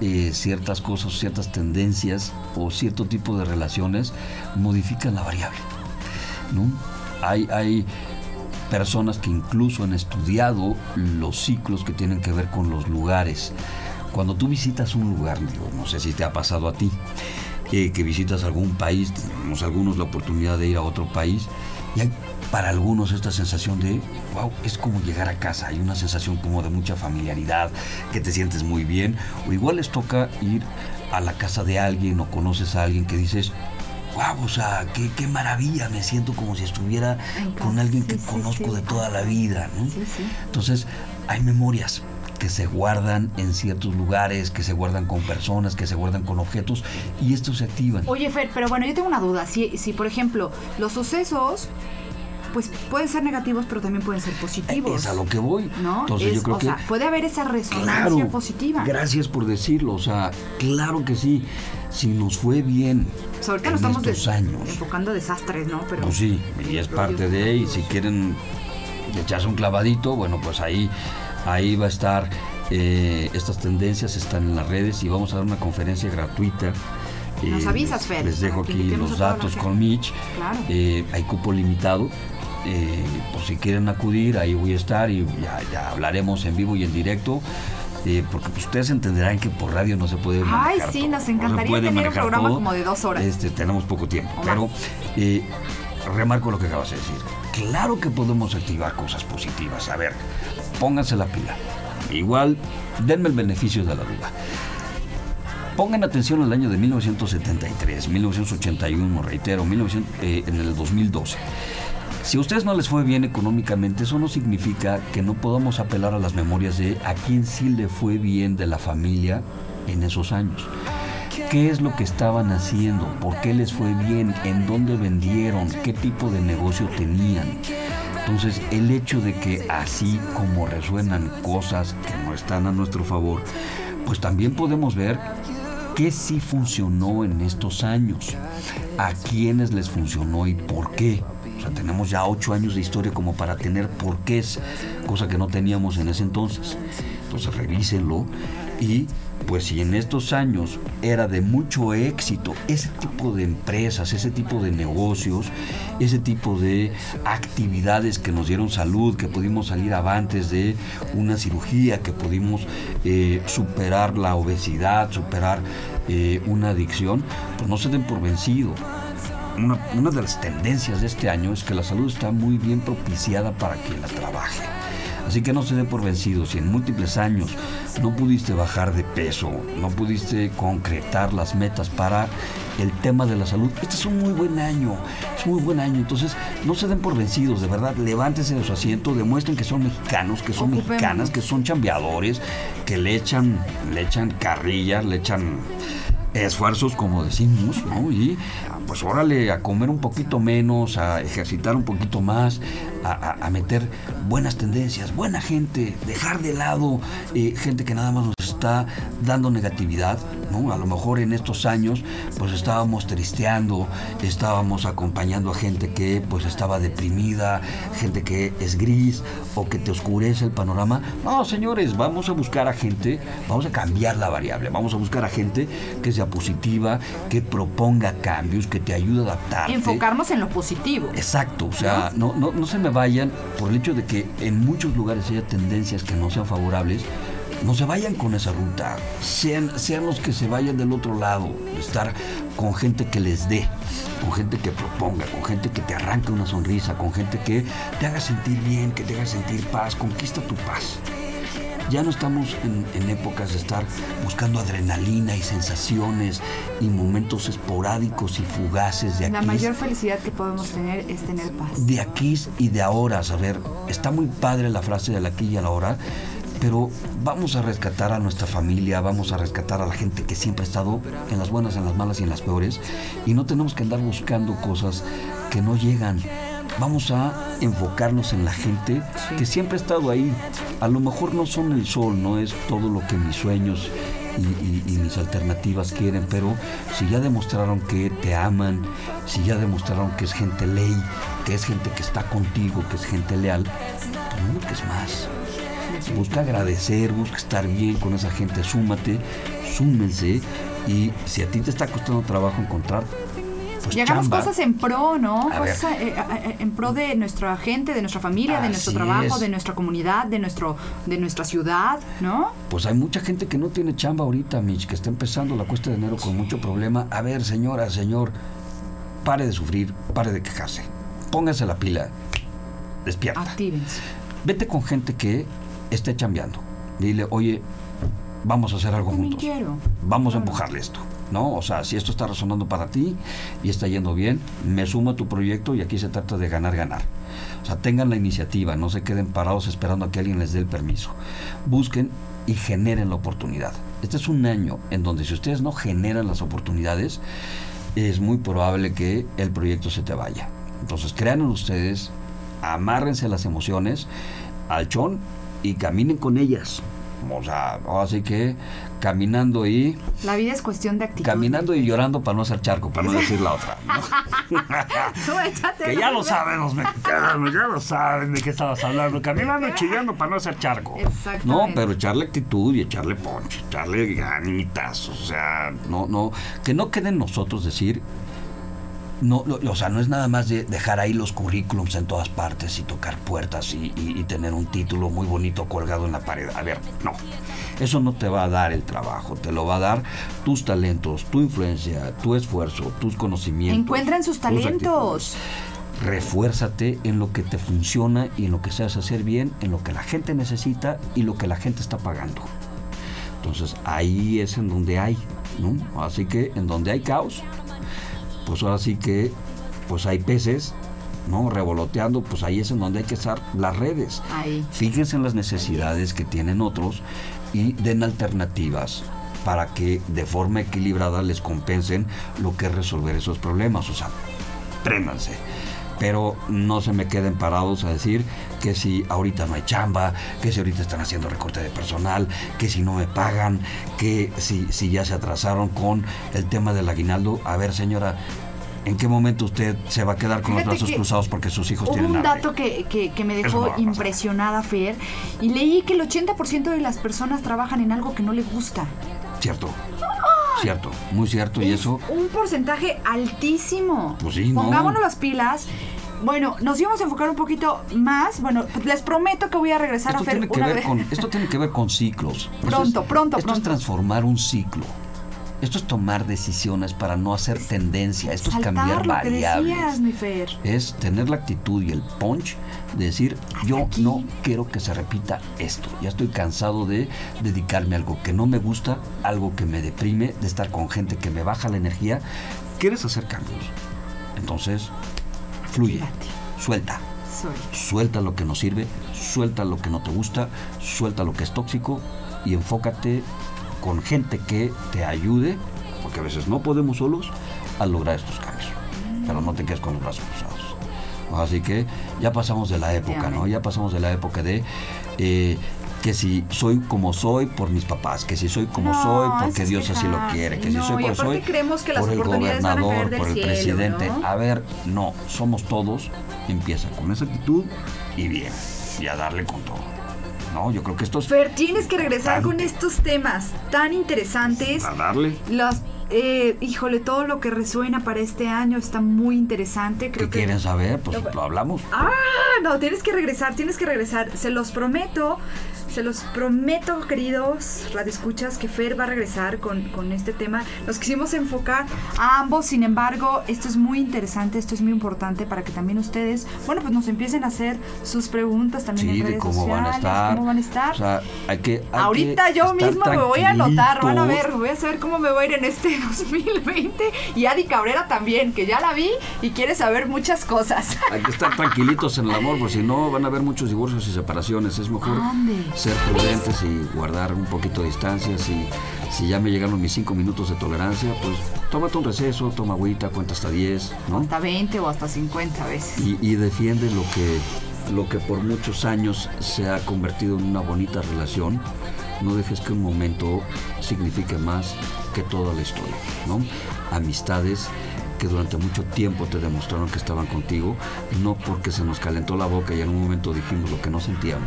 eh, ciertas cosas, ciertas tendencias o cierto tipo de relaciones modifican la variable. ¿no? Hay, hay personas que incluso han estudiado los ciclos que tienen que ver con los lugares. Cuando tú visitas un lugar, digo, no sé si te ha pasado a ti, que visitas algún país, tenemos algunos la oportunidad de ir a otro país, y hay para algunos esta sensación de, wow, es como llegar a casa, hay una sensación como de mucha familiaridad, que te sientes muy bien, o igual les toca ir a la casa de alguien o conoces a alguien que dices, wow, o sea, qué, qué maravilla, me siento como si estuviera con alguien que sí, conozco sí. de toda la vida. Entonces, hay memorias que se guardan en ciertos lugares, que se guardan con personas, que se guardan con objetos y estos se activan. Oye, Fer, pero bueno, yo tengo una duda. Si, si por ejemplo, los sucesos, pues pueden ser negativos, pero también pueden ser positivos. Es a lo que voy. ¿No? Entonces Es- yo creo o que sea, puede haber esa resonancia Claro, positiva. Gracias por decirlo, o sea, claro que sí. Si nos fue bien sea, ahorita en nos estamos estos des- años, enfocando a desastres, ¿no? Pero pues sí, y es parte de, y si quieren echarse un clavadito, bueno, pues ahí, ahí va a estar, eh, estas tendencias están en las redes y vamos a dar una conferencia gratuita. Nos Eh, avisas, Fer, Les dejo aquí los datos con Mitch. Claro. Eh, hay cupo limitado. por si quieren acudir, ahí voy a estar y ya, ya hablaremos en vivo y en directo. eh, porque pues, ustedes entenderán que por radio no se puede Ay, sí, todo, nos encantaría tener un programa todo. como de dos horas. Este, tenemos poco tiempo, O pero eh, remarco lo que acabas de decir. Claro que podemos activar cosas positivas. A ver, pónganse la pila. Igual, denme el beneficio de la duda. Pongan atención al año de 1973, 1981, reitero, 1900, eh, en el 2012. Si a ustedes no les fue bien económicamente, eso no significa que no podamos apelar a las memorias de a quién sí le fue bien de la familia en esos años. ¿Qué es lo que estaban haciendo? ¿Por qué les fue bien? ¿En dónde vendieron? ¿Qué tipo de negocio tenían? Entonces, el hecho de que así como resuenan cosas que no están a nuestro favor, pues también podemos ver qué sí funcionó en estos años, a quiénes les funcionó y por qué. O sea, tenemos ya ocho años de historia como para tener porqués, cosa que no teníamos en ese entonces. Entonces revísenlo y pues si en estos años era de mucho éxito ese tipo de empresas, ese tipo de negocios, ese tipo de actividades que nos dieron salud, que pudimos salir avantes de una cirugía, que pudimos eh, superar la obesidad, superar eh, una adicción, pues no se den por vencido una, una de las tendencias de este año es que la salud está muy bien propiciada para quien la trabaje. Así que no se dé por vencido. Si en múltiples años no pudiste bajar de peso, no pudiste concretar las metas para el tema de la salud, este es un muy buen año. Es muy buen año. Entonces, no se den por vencidos. De verdad, levántense de su asiento, demuestren que son mexicanos, que son mexicanas, que son chambeadores, que le echan, le echan carrillas, le echan esfuerzos, como decimos, ¿no? Y pues órale, a comer un poquito menos, a ejercitar un poquito más, a, meter buenas tendencias, buena gente, dejar de lado eh, gente que nada más nos está dando negatividad, ¿no? A lo mejor en estos años pues estábamos tristeando, estábamos acompañando a gente que pues estaba deprimida, gente que es gris o que te oscurece el panorama. No, señores, vamos a buscar a gente, vamos a cambiar la variable, vamos a buscar a gente que sea positiva, que proponga cambios, que te ayude a adaptarte. Enfocarnos en lo positivo. Exacto, o sea, no, no, no se me vayan por el hecho de que en muchos lugares haya tendencias que no sean favorables. No se vayan con esa ruta, sean, sean los que se vayan del otro lado, estar con gente que les dé, con gente que proponga, con gente que te arranque una sonrisa, con gente que te haga sentir bien, que te haga sentir paz, conquista tu paz. Ya no estamos en, en épocas de estar buscando adrenalina y sensaciones y momentos esporádicos y fugaces de aquí La mayor felicidad que podemos tener es tener paz. de aquí y de ahora. A ver, está muy padre la frase del aquí y a la hora, pero vamos a rescatar a nuestra familia, vamos a rescatar a la gente que siempre ha estado en las buenas, en las malas y en las peores, y no tenemos que andar buscando cosas que no llegan. Vamos a enfocarnos en la gente que siempre ha estado ahí. A lo mejor no son el sol, no es todo lo que mis sueños y, y- y mis alternativas quieren, pero si ya demostraron que te aman, si ya demostraron que es gente ley, que es gente que está contigo, que es gente leal, pues no busques más. Busca agradecer, busca estar bien con esa gente, súmate, súmense y si a ti te está costando trabajo encontrar, pues y hagamos chamba. cosas en pro, ¿no? A Cosas eh, en pro de nuestra gente, de nuestra familia, de nuestro trabajo, es. de nuestra comunidad, de nuestro, de nuestra ciudad, ¿no? Pues hay mucha gente que no tiene chamba ahorita, Mitch, que está empezando la cuesta de enero con mucho problema. A ver, señora, señor, pare de sufrir, pare de quejarse. Póngase la pila. Despierta. Actívense. Vete con gente que esté chambeando. Dile, oye, vamos a hacer algo juntos. quiero. Vamos a empujarle esto. ¿no? O sea, si esto está resonando para ti y está yendo bien, me sumo a tu proyecto y aquí se trata de ganar, ganar. O sea, tengan la iniciativa, no se queden parados esperando a que alguien les dé el permiso. Busquen y generen la oportunidad. Este es un año en donde si ustedes no generan las oportunidades, es muy probable que el proyecto se te vaya. Entonces, crean en ustedes, amárrense las emociones, al chón y caminen con ellas. O sea, así que caminando y La vida es cuestión de actitud. caminando y llorando para no hacer charco, para no decir la otra. ¿no? Que ya lo saben los mexicanos, ya lo saben de qué estabas hablando. Caminando y chillando para no hacer charco. No, pero echarle actitud y echarle ponche, echarle ganitas, o sea, no, no, que no quede en nosotros decir, no, lo- o sea, no es nada más de dejar ahí los currículums en todas partes y tocar puertas y, y- y tener un título muy bonito colgado en la pared. A ver, no, eso no te va a dar el trabajo, te lo va a dar tus talentos, tu influencia, tu esfuerzo, tus conocimientos. Encuentren sus talentos. Refuérzate en lo que te funciona y en lo que sabes hacer bien, en lo que la gente necesita y lo que la gente está pagando. Entonces ahí es en donde hay, ¿no? Así que en donde hay caos, pues ahora sí que pues hay peces, ¿no? Revoloteando, pues ahí es en donde hay que estar las redes. Ahí. Fíjense en las necesidades que tienen otros y den alternativas para que de forma equilibrada les compensen lo que es resolver esos problemas. O sea, préndanse. Pero no se me queden parados a decir que si ahorita no hay chamba, que si ahorita están haciendo recorte de personal, que si no me pagan, que si, si ya se atrasaron con el tema del aguinaldo. A ver, señora, ¿en qué momento usted se va a quedar con los brazos cruzados porque sus hijos Hubo tienen un hambre? dato que, que- que me dejó impresionada, Fer, y leí que el 80% de las personas trabajan en algo que no les gusta. Cierto, cierto, muy cierto. Y Es eso, un porcentaje altísimo. Pues sí, ¿no? Pongámonos las pilas. Bueno, nos íbamos a enfocar un poquito más. Bueno, les prometo que voy a regresar esto a tiene, que una ver vez. con, esto tiene que ver con ciclos. Esto Pronto, es- pronto, Esto es transformar un ciclo. Esto es tomar decisiones para no hacer tendencia. Esto es cambiar lo que variables. decías, mi Fer. es tener la actitud y el punch de decir, yo aquí. no quiero que se repita esto. Ya estoy cansado de dedicarme a algo que no me gusta, algo que me deprime, de estar con gente que me baja la energía. ¿Quieres hacer cambios? Entonces, fluye, suelta. Soy. Suelta lo que no sirve, suelta lo que no te gusta, suelta lo que es tóxico y enfócate con gente que te ayude, porque a veces no podemos solos, a lograr estos cambios. Pero no te quedes con los brazos cruzados. Así que ya pasamos de la época, ¿no? Ya pasamos de la época de eh, que si soy como soy por mis papás, que si soy como No, soy porque Dios así lo quiere, que si No, soy y como soy creemos que por el gobernador, por el cielo, presidente. ¿no? A ver, no, somos todos, empieza con esa actitud y bien, y a darle con todo. No, yo creo que esto es Fer, tienes que regresar con estos temas tan interesantes. a darle. Las, eh, híjole, todo lo que resuena para este año está muy interesante. ¿Qué que quieren saber? Pues Lo- lo hablamos. Ah, no, tienes que regresar, tienes que regresar. Se los prometo, se los prometo, queridos radioescuchas, que Fer va a regresar con, con este tema. Nos quisimos enfocar a ambos, sin embargo, esto es muy interesante, esto es muy importante para que también ustedes, bueno, pues nos empiecen a hacer sus preguntas también Sí, en de redes cómo van a sociales, estar. cómo van a estar. O sea, hay que. hay Ahorita que yo misma me voy a anotar, van a ver, voy a saber cómo me voy a ir en este 2020. Y Adi Cabrera también, que ya la vi y quiere saber muchas cosas. Hay que estar tranquilitos en el amor, porque si no van a haber muchos divorcios y separaciones. Es mejor Ande. Ser prudentes y guardar un poquito de distancia. Si, si ya me llegaron mis cinco minutos de tolerancia, pues tómate un receso, toma agüita, cuenta hasta 10, ¿no? Hasta 20 o hasta 50 veces. y, y defiende lo que, lo que por muchos años se ha convertido en una bonita relación. No dejes que un momento signifique más que toda la historia, ¿no? Amistades que durante mucho tiempo te demostraron que estaban contigo, no porque se nos calentó la boca y en un momento dijimos lo que no sentíamos.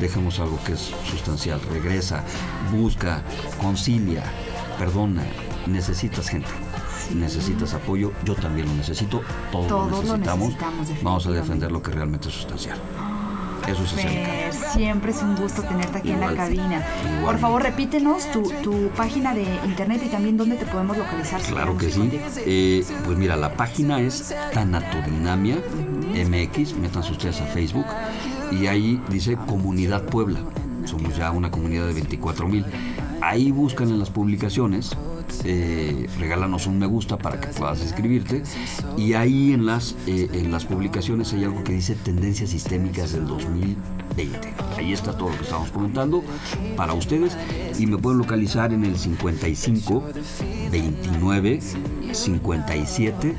Dejemos algo que es sustancial, regresa, busca, concilia, perdona, necesitas gente. Necesitas apoyo, yo también lo necesito, todos, Todos lo lo necesitamos. Vamos a defender lo que realmente es sustancial. Fer, siempre es un gusto tenerte aquí en la cabina. Igual. Por favor, repítenos tu, tu página de internet y también dónde te podemos localizar. si Claro que sí. Eh, pues mira, la página es Tanatodinamia MX, métanse ustedes a Facebook y ahí dice Comunidad Puebla. Somos ya una comunidad de 24 mil. Ahí buscan en las publicaciones eh, regálanos un me gusta para que puedas escribirte. Y ahí en las, eh, en las publicaciones hay algo que dice tendencias sistémicas del 2020. Ahí está todo lo que estamos comentando para ustedes. Y me pueden localizar en el 55 29 57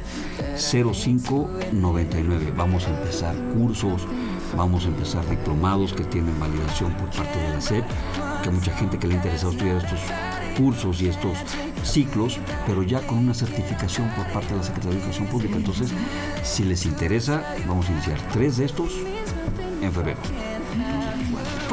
05 99. Vamos a empezar cursos, vamos a empezar diplomados que tienen validación por parte de la SEP, que mucha gente que le interesa estudiar estos cursos y estos ciclos, pero ya con una certificación por parte de la Secretaría de Educación Pública. Entonces, si les interesa, vamos a iniciar tres de estos en febrero.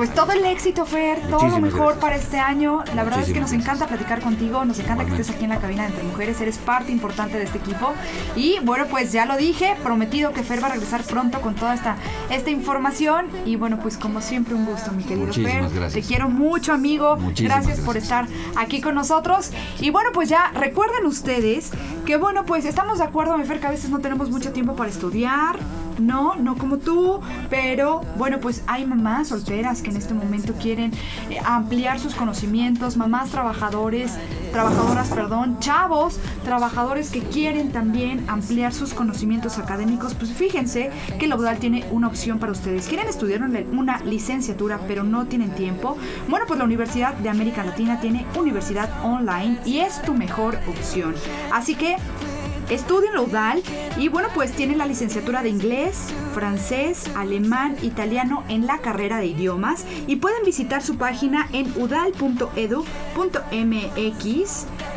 Pues todo el éxito, Fer, todo lo mejor gracias. para este año. La verdad es que nos encanta platicar contigo, nos encanta que estés aquí en la cabina de Entre Mujeres, eres parte importante de este equipo. Y bueno, pues ya lo dije, prometido que Fer va a regresar pronto con toda esta, esta información. Y bueno, pues como siempre, un gusto, mi querido Fer. Muchísimas gracias. Te quiero mucho, amigo. Muchísimas gracias por estar aquí con nosotros. Y bueno, pues ya recuerden ustedes que bueno, pues estamos de acuerdo, mi Fer, que a veces no tenemos mucho tiempo para estudiar. No, no como tú, pero bueno, pues hay mamás solteras que en este momento quieren eh, ampliar sus conocimientos, mamás trabajadores, trabajadoras, perdón, chavos, trabajadores que quieren también ampliar sus conocimientos académicos. Pues fíjense que la UDAL tiene una opción para ustedes. Quieren estudiar una licenciatura, pero no tienen tiempo. Bueno, pues la Universidad de América Latina tiene Universidad Online y es tu mejor opción. Así que Estudien la UDAL y bueno, pues tienen la licenciatura de inglés, francés, alemán, italiano en la carrera de idiomas y pueden visitar su página en udal.edu.mx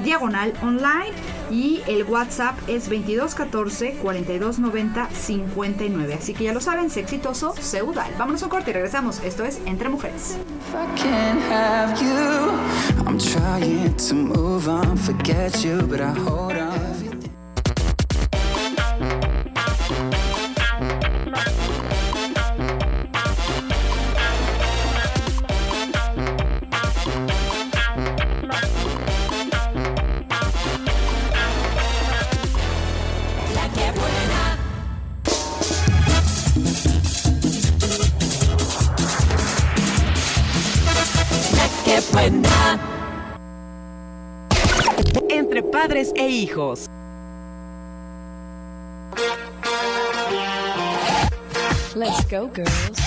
diagonal online y el WhatsApp es 2214 4290 59. Así que ya lo saben, sé exitoso, sé UDAL. Vámonos a un corte y regresamos. Esto es Entre Mujeres. Hijos. Let's go, girls.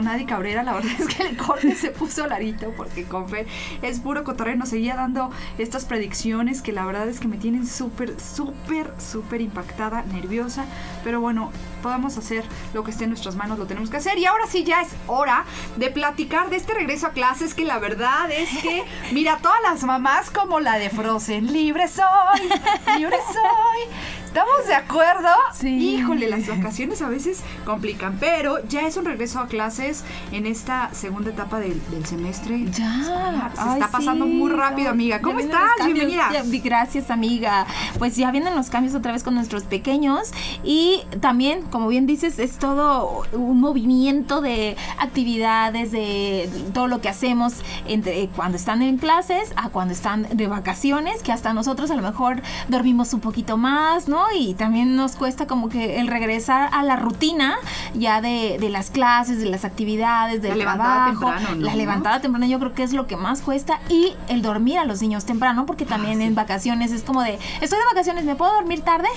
Con, Cabrera. La verdad es que el corte se puso larito porque con Fer es puro cotorreo. Nos seguía dando estas predicciones que la verdad es que me tienen súper, súper, súper impactada, nerviosa. Pero bueno, podemos hacer lo que esté en nuestras manos, lo tenemos que hacer. Y ahora sí ya es hora de platicar de este regreso a clases que la verdad es que, mira, todas las mamás como la de Frozen, libre soy, libre soy. ¿Estamos de acuerdo? Sí. Híjole, las vacaciones a veces complican, pero ya es un regreso a clases en esta segunda etapa del, del semestre. Ya, Se ay, está pasando sí, muy rápido, amiga. ¿Cómo estás? Bienvenida. gracias, amiga. Pues ya vienen los cambios otra vez con nuestros pequeños y también, como bien dices, es todo un movimiento de actividades, de todo lo que hacemos entre cuando están en clases a cuando están de vacaciones, que hasta nosotros a lo mejor dormimos un poquito más, ¿no? Y también nos cuesta como que el regresar a la rutina ya de, de las clases, de las actividades, del La levantada trabajo, temprano, ¿no? la levantada temprano yo creo que es lo que más cuesta y el dormir a los niños temprano porque también en vacaciones es como de estoy de vacaciones me puedo dormir tarde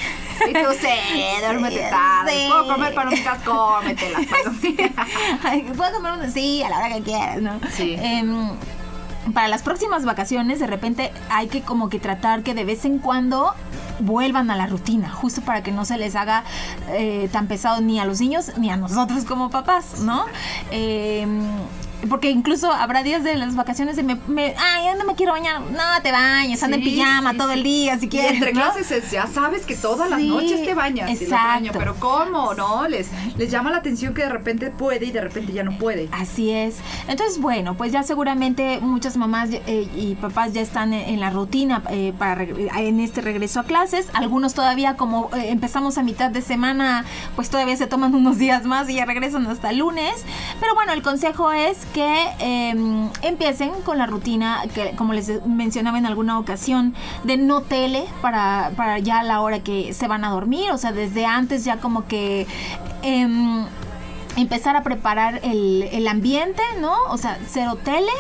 Y tú sé, duérmete tarde. Sí. ¿Puedo comer palomitas? Cómetelas. palomitas. Puedo comer un sí a la hora que quieras no Sí. Em, para las próximas vacaciones de repente hay que como que tratar que de vez en cuando vuelvan a la rutina, justo para que no se les haga eh, tan pesado ni a los niños ni a nosotros como papás, ¿no? Eh, porque incluso habrá días de las vacaciones de me, me- ay, ya no me quiero bañar. No, te bañas, anda en Sí, pijama sí, todo sí. el día si Y quieres. entre ¿no? clases es- ya sabes que todas las Sí, noches te bañas. y exacto. pero ¿cómo? ¿No? Les, les llama la atención que de repente puede y de repente ya no puede. Así es. Entonces, bueno, pues ya seguramente muchas mamás eh, y papás ya están en, en la rutina eh, para en este regreso a clases. Algunos todavía, como eh, empezamos a mitad de semana, pues todavía se toman unos días más y ya regresan hasta el lunes. Pero bueno, el consejo es que eh, empiecen con la rutina, que como les mencionaba en alguna ocasión, de no tele para, para ya la hora que se van a dormir. O sea, desde antes ya como que... em, empezar a preparar el, el ambiente, ¿no? O sea, cero tele,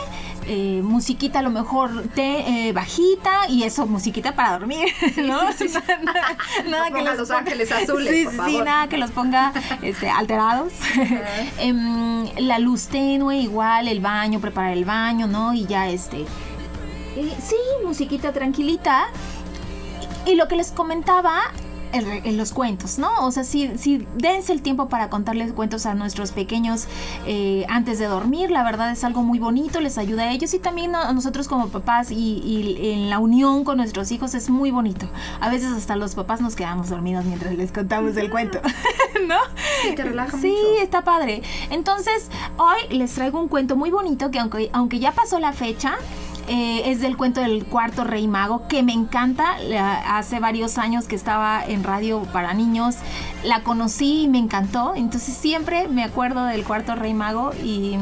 eh, musiquita a lo mejor te, eh, bajita y eso, musiquita para dormir, ¿no? sí, sí. nada No ponga Los ponga- Ángeles Azules, por favor. nada que los ponga este, alterados. Em, la luz tenue, igual, el baño, preparar el baño, ¿no? Y ya este... sí, musiquita tranquilita. Y lo que les comentaba en, re- en los cuentos, ¿no? O sea, si, si dense el tiempo para contarles cuentos a nuestros pequeños eh, antes de dormir, la verdad es algo muy bonito, les ayuda a ellos y también a nosotros como papás y, y en la unión con nuestros hijos es muy bonito. A veces hasta los papás nos quedamos dormidos mientras les contamos el cuento, ¿no? Sí, te relaja Sí, mucho. está padre. Entonces, hoy les traigo un cuento muy bonito que aunque, aunque ya pasó la fecha, eh, es del cuento del cuarto rey mago, que me encanta. Hace varios años que estaba en radio para niños, la conocí y me encantó. Entonces siempre me acuerdo del cuarto rey mago y...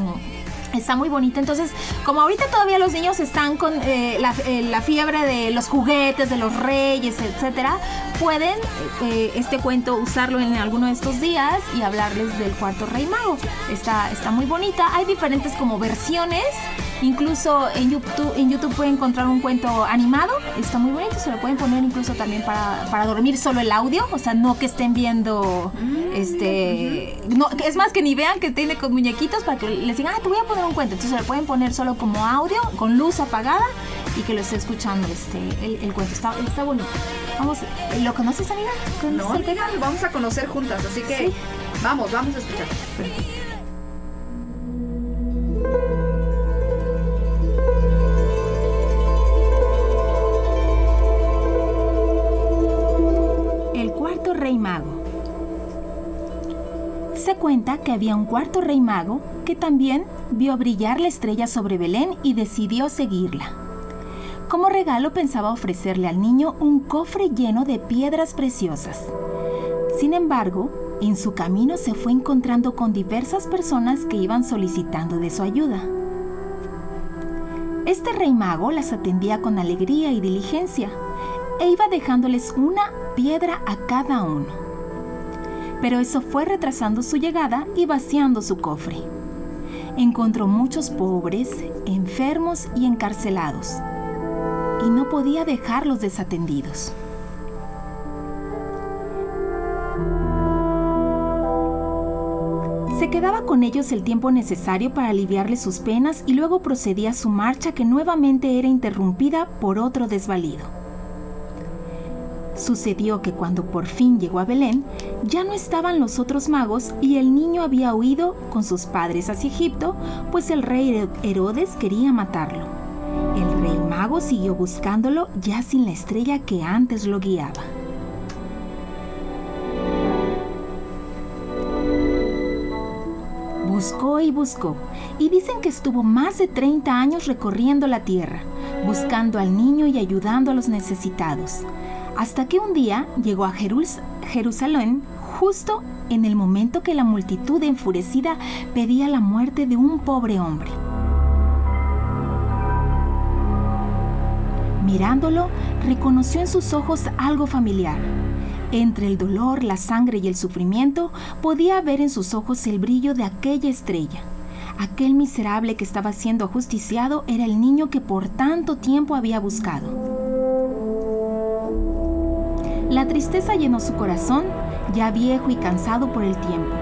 mm, Está muy bonita. Entonces, como ahorita todavía los niños están con eh, la, eh, la fiebre de los juguetes, de los reyes, etcétera, pueden eh, este cuento usarlo en alguno de estos días y hablarles del cuarto rey mago. Está, está muy bonita. Hay diferentes como versiones. Incluso en YouTube, en YouTube pueden encontrar un cuento animado. Está muy bonito. Se lo pueden poner incluso también para, para dormir solo el audio. O sea, no que estén viendo este. No, es más que ni vean que tiene con muñequitos para que les digan, ah, te voy a poner un cuento. Entonces lo pueden poner solo como audio, con luz apagada y que lo esté escuchando este, el, el cuento. Está, está bonito. Vamos, ¿lo conoces, amiga? ¿Conoces No, amiga, lo vamos a conocer juntas, así que Sí. vamos, vamos a escuchar. Cuenta que había un cuarto rey mago que también vio brillar la estrella sobre Belén y decidió seguirla. Como regalo pensaba ofrecerle al niño un cofre lleno de piedras preciosas. Sin embargo, en su camino se fue encontrando con diversas personas que iban solicitando de su ayuda. Este rey mago las atendía con alegría y diligencia e iba dejándoles una piedra a cada uno. Pero eso fue retrasando su llegada y vaciando su cofre. Encontró muchos pobres, enfermos y encarcelados, y no podía dejarlos desatendidos. Se quedaba con ellos el tiempo necesario para aliviarles sus penas y luego procedía a su marcha que nuevamente era interrumpida por otro desvalido. Sucedió que cuando por fin llegó a Belén, ya no estaban los otros magos y el niño había huido con sus padres hacia Egipto, pues el rey Hero- Herodes quería matarlo. El rey mago siguió buscándolo ya sin la estrella que antes lo guiaba. Buscó y buscó, y dicen que estuvo más de 30 años recorriendo la tierra, buscando al niño y ayudando a los necesitados, hasta que un día llegó a Jerus- Jerusalén justo en el momento que la multitud enfurecida pedía la muerte de un pobre hombre. Mirándolo, reconoció en sus ojos algo familiar. Entre el dolor, la sangre y el sufrimiento, podía ver en sus ojos el brillo de aquella estrella. Aquel miserable que estaba siendo ajusticiado era el niño que por tanto tiempo había buscado. La tristeza llenó su corazón, ya viejo y cansado por el tiempo.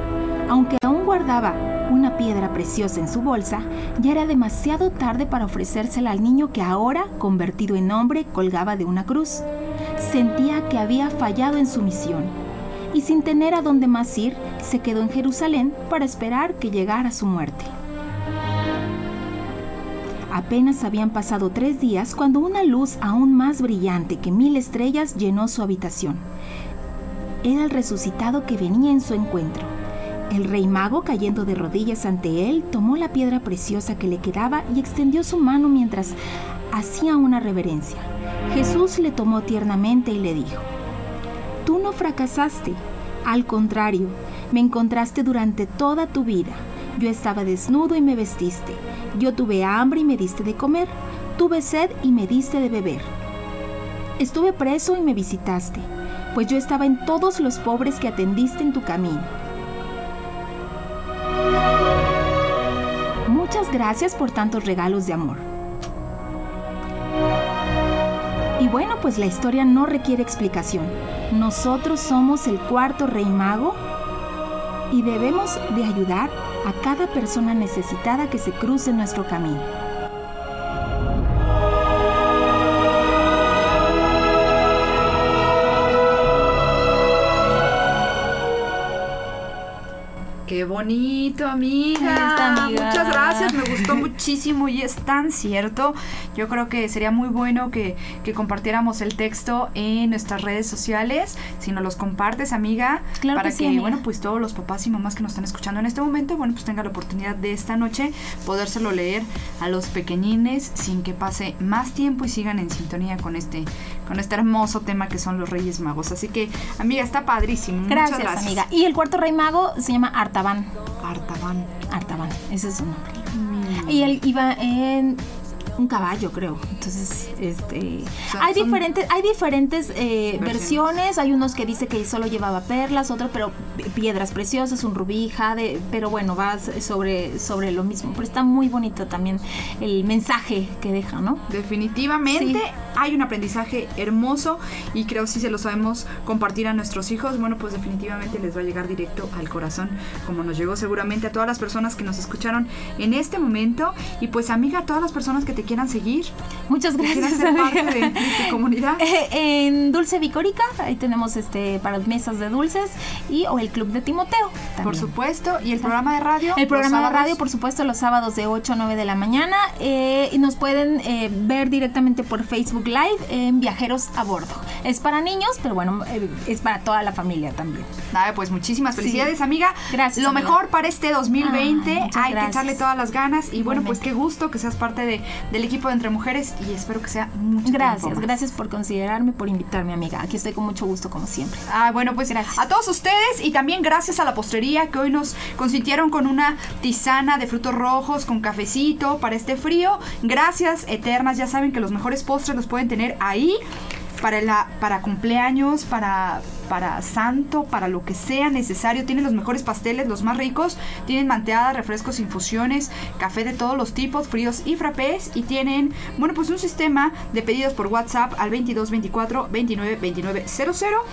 Aunque aún guardaba una piedra preciosa en su bolsa, ya era demasiado tarde para ofrecérsela al niño que ahora, convertido en hombre, colgaba de una cruz. sentía que había fallado en su misión y sin tener a dónde más ir, se quedó en Jerusalén para esperar que llegara su muerte. Apenas habían pasado tres días cuando una luz aún más brillante que mil estrellas llenó su habitación. Era el resucitado que venía en su encuentro. El rey mago, cayendo de rodillas ante él, tomó la piedra preciosa que le quedaba y extendió su mano mientras hacía una reverencia. Jesús le tomó tiernamente y le dijo, Tú no fracasaste, al contrario, me encontraste durante toda tu vida. Yo estaba desnudo y me vestiste. Yo tuve hambre y me diste de comer. Tuve sed y me diste de beber. Estuve preso y me visitaste, pues yo estaba en todos los pobres que atendiste en tu camino. Muchas gracias por tantos regalos de amor. Y bueno, pues la historia no requiere explicación. Nosotros somos el cuarto rey mago y debemos de ayudar a cada persona necesitada que se cruce nuestro camino. Bonito, amiga. Ahí está, amiga. Muchas gracias, me gustó muchísimo y es tan cierto. Yo creo que sería muy bueno que, que compartiéramos el texto en nuestras redes sociales. Si nos los compartes, amiga, Claro para que que, sí, amiga. bueno, pues todos los papás y mamás que nos están escuchando en este momento, bueno, pues tengan la oportunidad de esta noche podérselo leer a los pequeñines sin que pase más tiempo y sigan en sintonía con este, con este hermoso tema que son los Reyes Magos. Así que, amiga, está padrísimo. Muchas Gracias, gracias. amiga. Y el cuarto rey mago se llama Artaban. Artaban. Artaban, ese es su nombre. Y él iba en un caballo, creo. Entonces, este, sea, hay son diferentes, hay diferentes eh, versiones. versiones. Hay unos que dice que solo llevaba perlas, otro, pero pi- piedras preciosas, un rubí, jade, pero bueno, va sobre sobre lo mismo. Pero está muy bonito también el mensaje que deja, ¿no? Definitivamente Sí. hay un aprendizaje hermoso y creo si se lo sabemos compartir a nuestros hijos, bueno, pues definitivamente les va a llegar directo al corazón, como nos llegó seguramente a todas las personas que nos escucharon en este momento. Y pues amiga, a todas las personas que te quieran seguir, Muchas que ser parte de, de tu comunidad. Eh, en Dulce Vicórica, ahí tenemos este para mesas de dulces y o el Club de Timoteo. Por también. supuesto, y el programa de radio. El programa de radio, por supuesto, los sábados de 8 a 9 de la mañana. eh, y nos pueden eh, ver directamente por Facebook Live en Viajeros a Bordo. Es para niños, pero bueno, eh, es para toda la familia también. Nada, pues muchísimas Sí. felicidades, amiga. Gracias, Lo amiga. mejor para este 2020. Ay, muchas Hay que echarle todas las ganas. Y bueno, pues qué gusto que seas parte de, del equipo de Entre Mujeres. Y espero que sea mucho Gracias, gracias por considerarme, por invitarme, amiga. Aquí estoy con mucho gusto, como siempre. Ah, bueno, pues Gracias. a todos ustedes y también gracias a la postrería que hoy nos consintieron con una tisana de frutos rojos con cafecito para este frío. Gracias eternas, ya saben que los mejores postres los pueden tener ahí para la para cumpleaños, para para santo, para lo que sea necesario. Tienen los mejores pasteles, los más ricos. Tienen manteadas, refrescos, infusiones, café de todos los tipos, fríos y frappés. Y tienen, bueno, pues un sistema de pedidos por WhatsApp al 2224 29 29 00.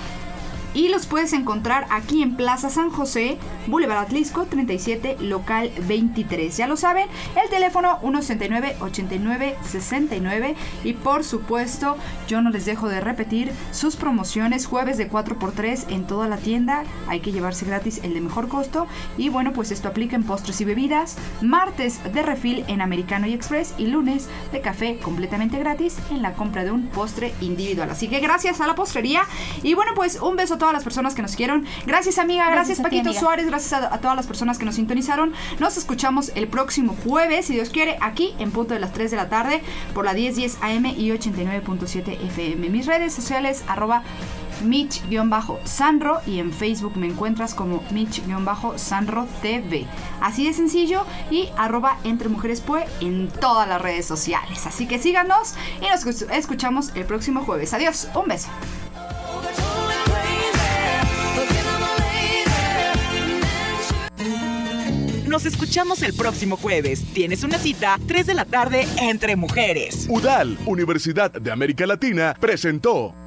Y los puedes encontrar aquí en Plaza San José, Boulevard Atlisco 37, local 23. Ya lo saben, el teléfono 169-89-69. Y por supuesto, yo no les dejo de repetir sus promociones jueves de 4x3 en toda la tienda. Hay que llevarse gratis el de mejor costo. Y bueno, pues esto aplica en postres y bebidas. Martes de refil en Americano y Express. Y lunes de café completamente gratis en la compra de un postre individual. Así que gracias a la postrería. Y bueno, pues un beso a todas las personas que nos quieren. Gracias, amiga. Gracias, Gracias a ti, Paquito. Suárez. Gracias a, a todas las personas que nos sintonizaron. Nos escuchamos el próximo jueves, si Dios quiere, aquí en punto de las 3 de la tarde por la 1010 AM y 89.7 FM. Mis redes sociales, arroba Mitch-Sanro y en Facebook me encuentras como Mitch-Sanro TV. Así de sencillo y arroba Entre Mujeres Pue en todas las redes sociales. Así que síganos y nos escu- escuchamos el próximo jueves. Adiós, un beso. Nos escuchamos el próximo jueves. Tienes una cita, 3 de la tarde, entre mujeres. UDAL, Universidad de América Latina, presentó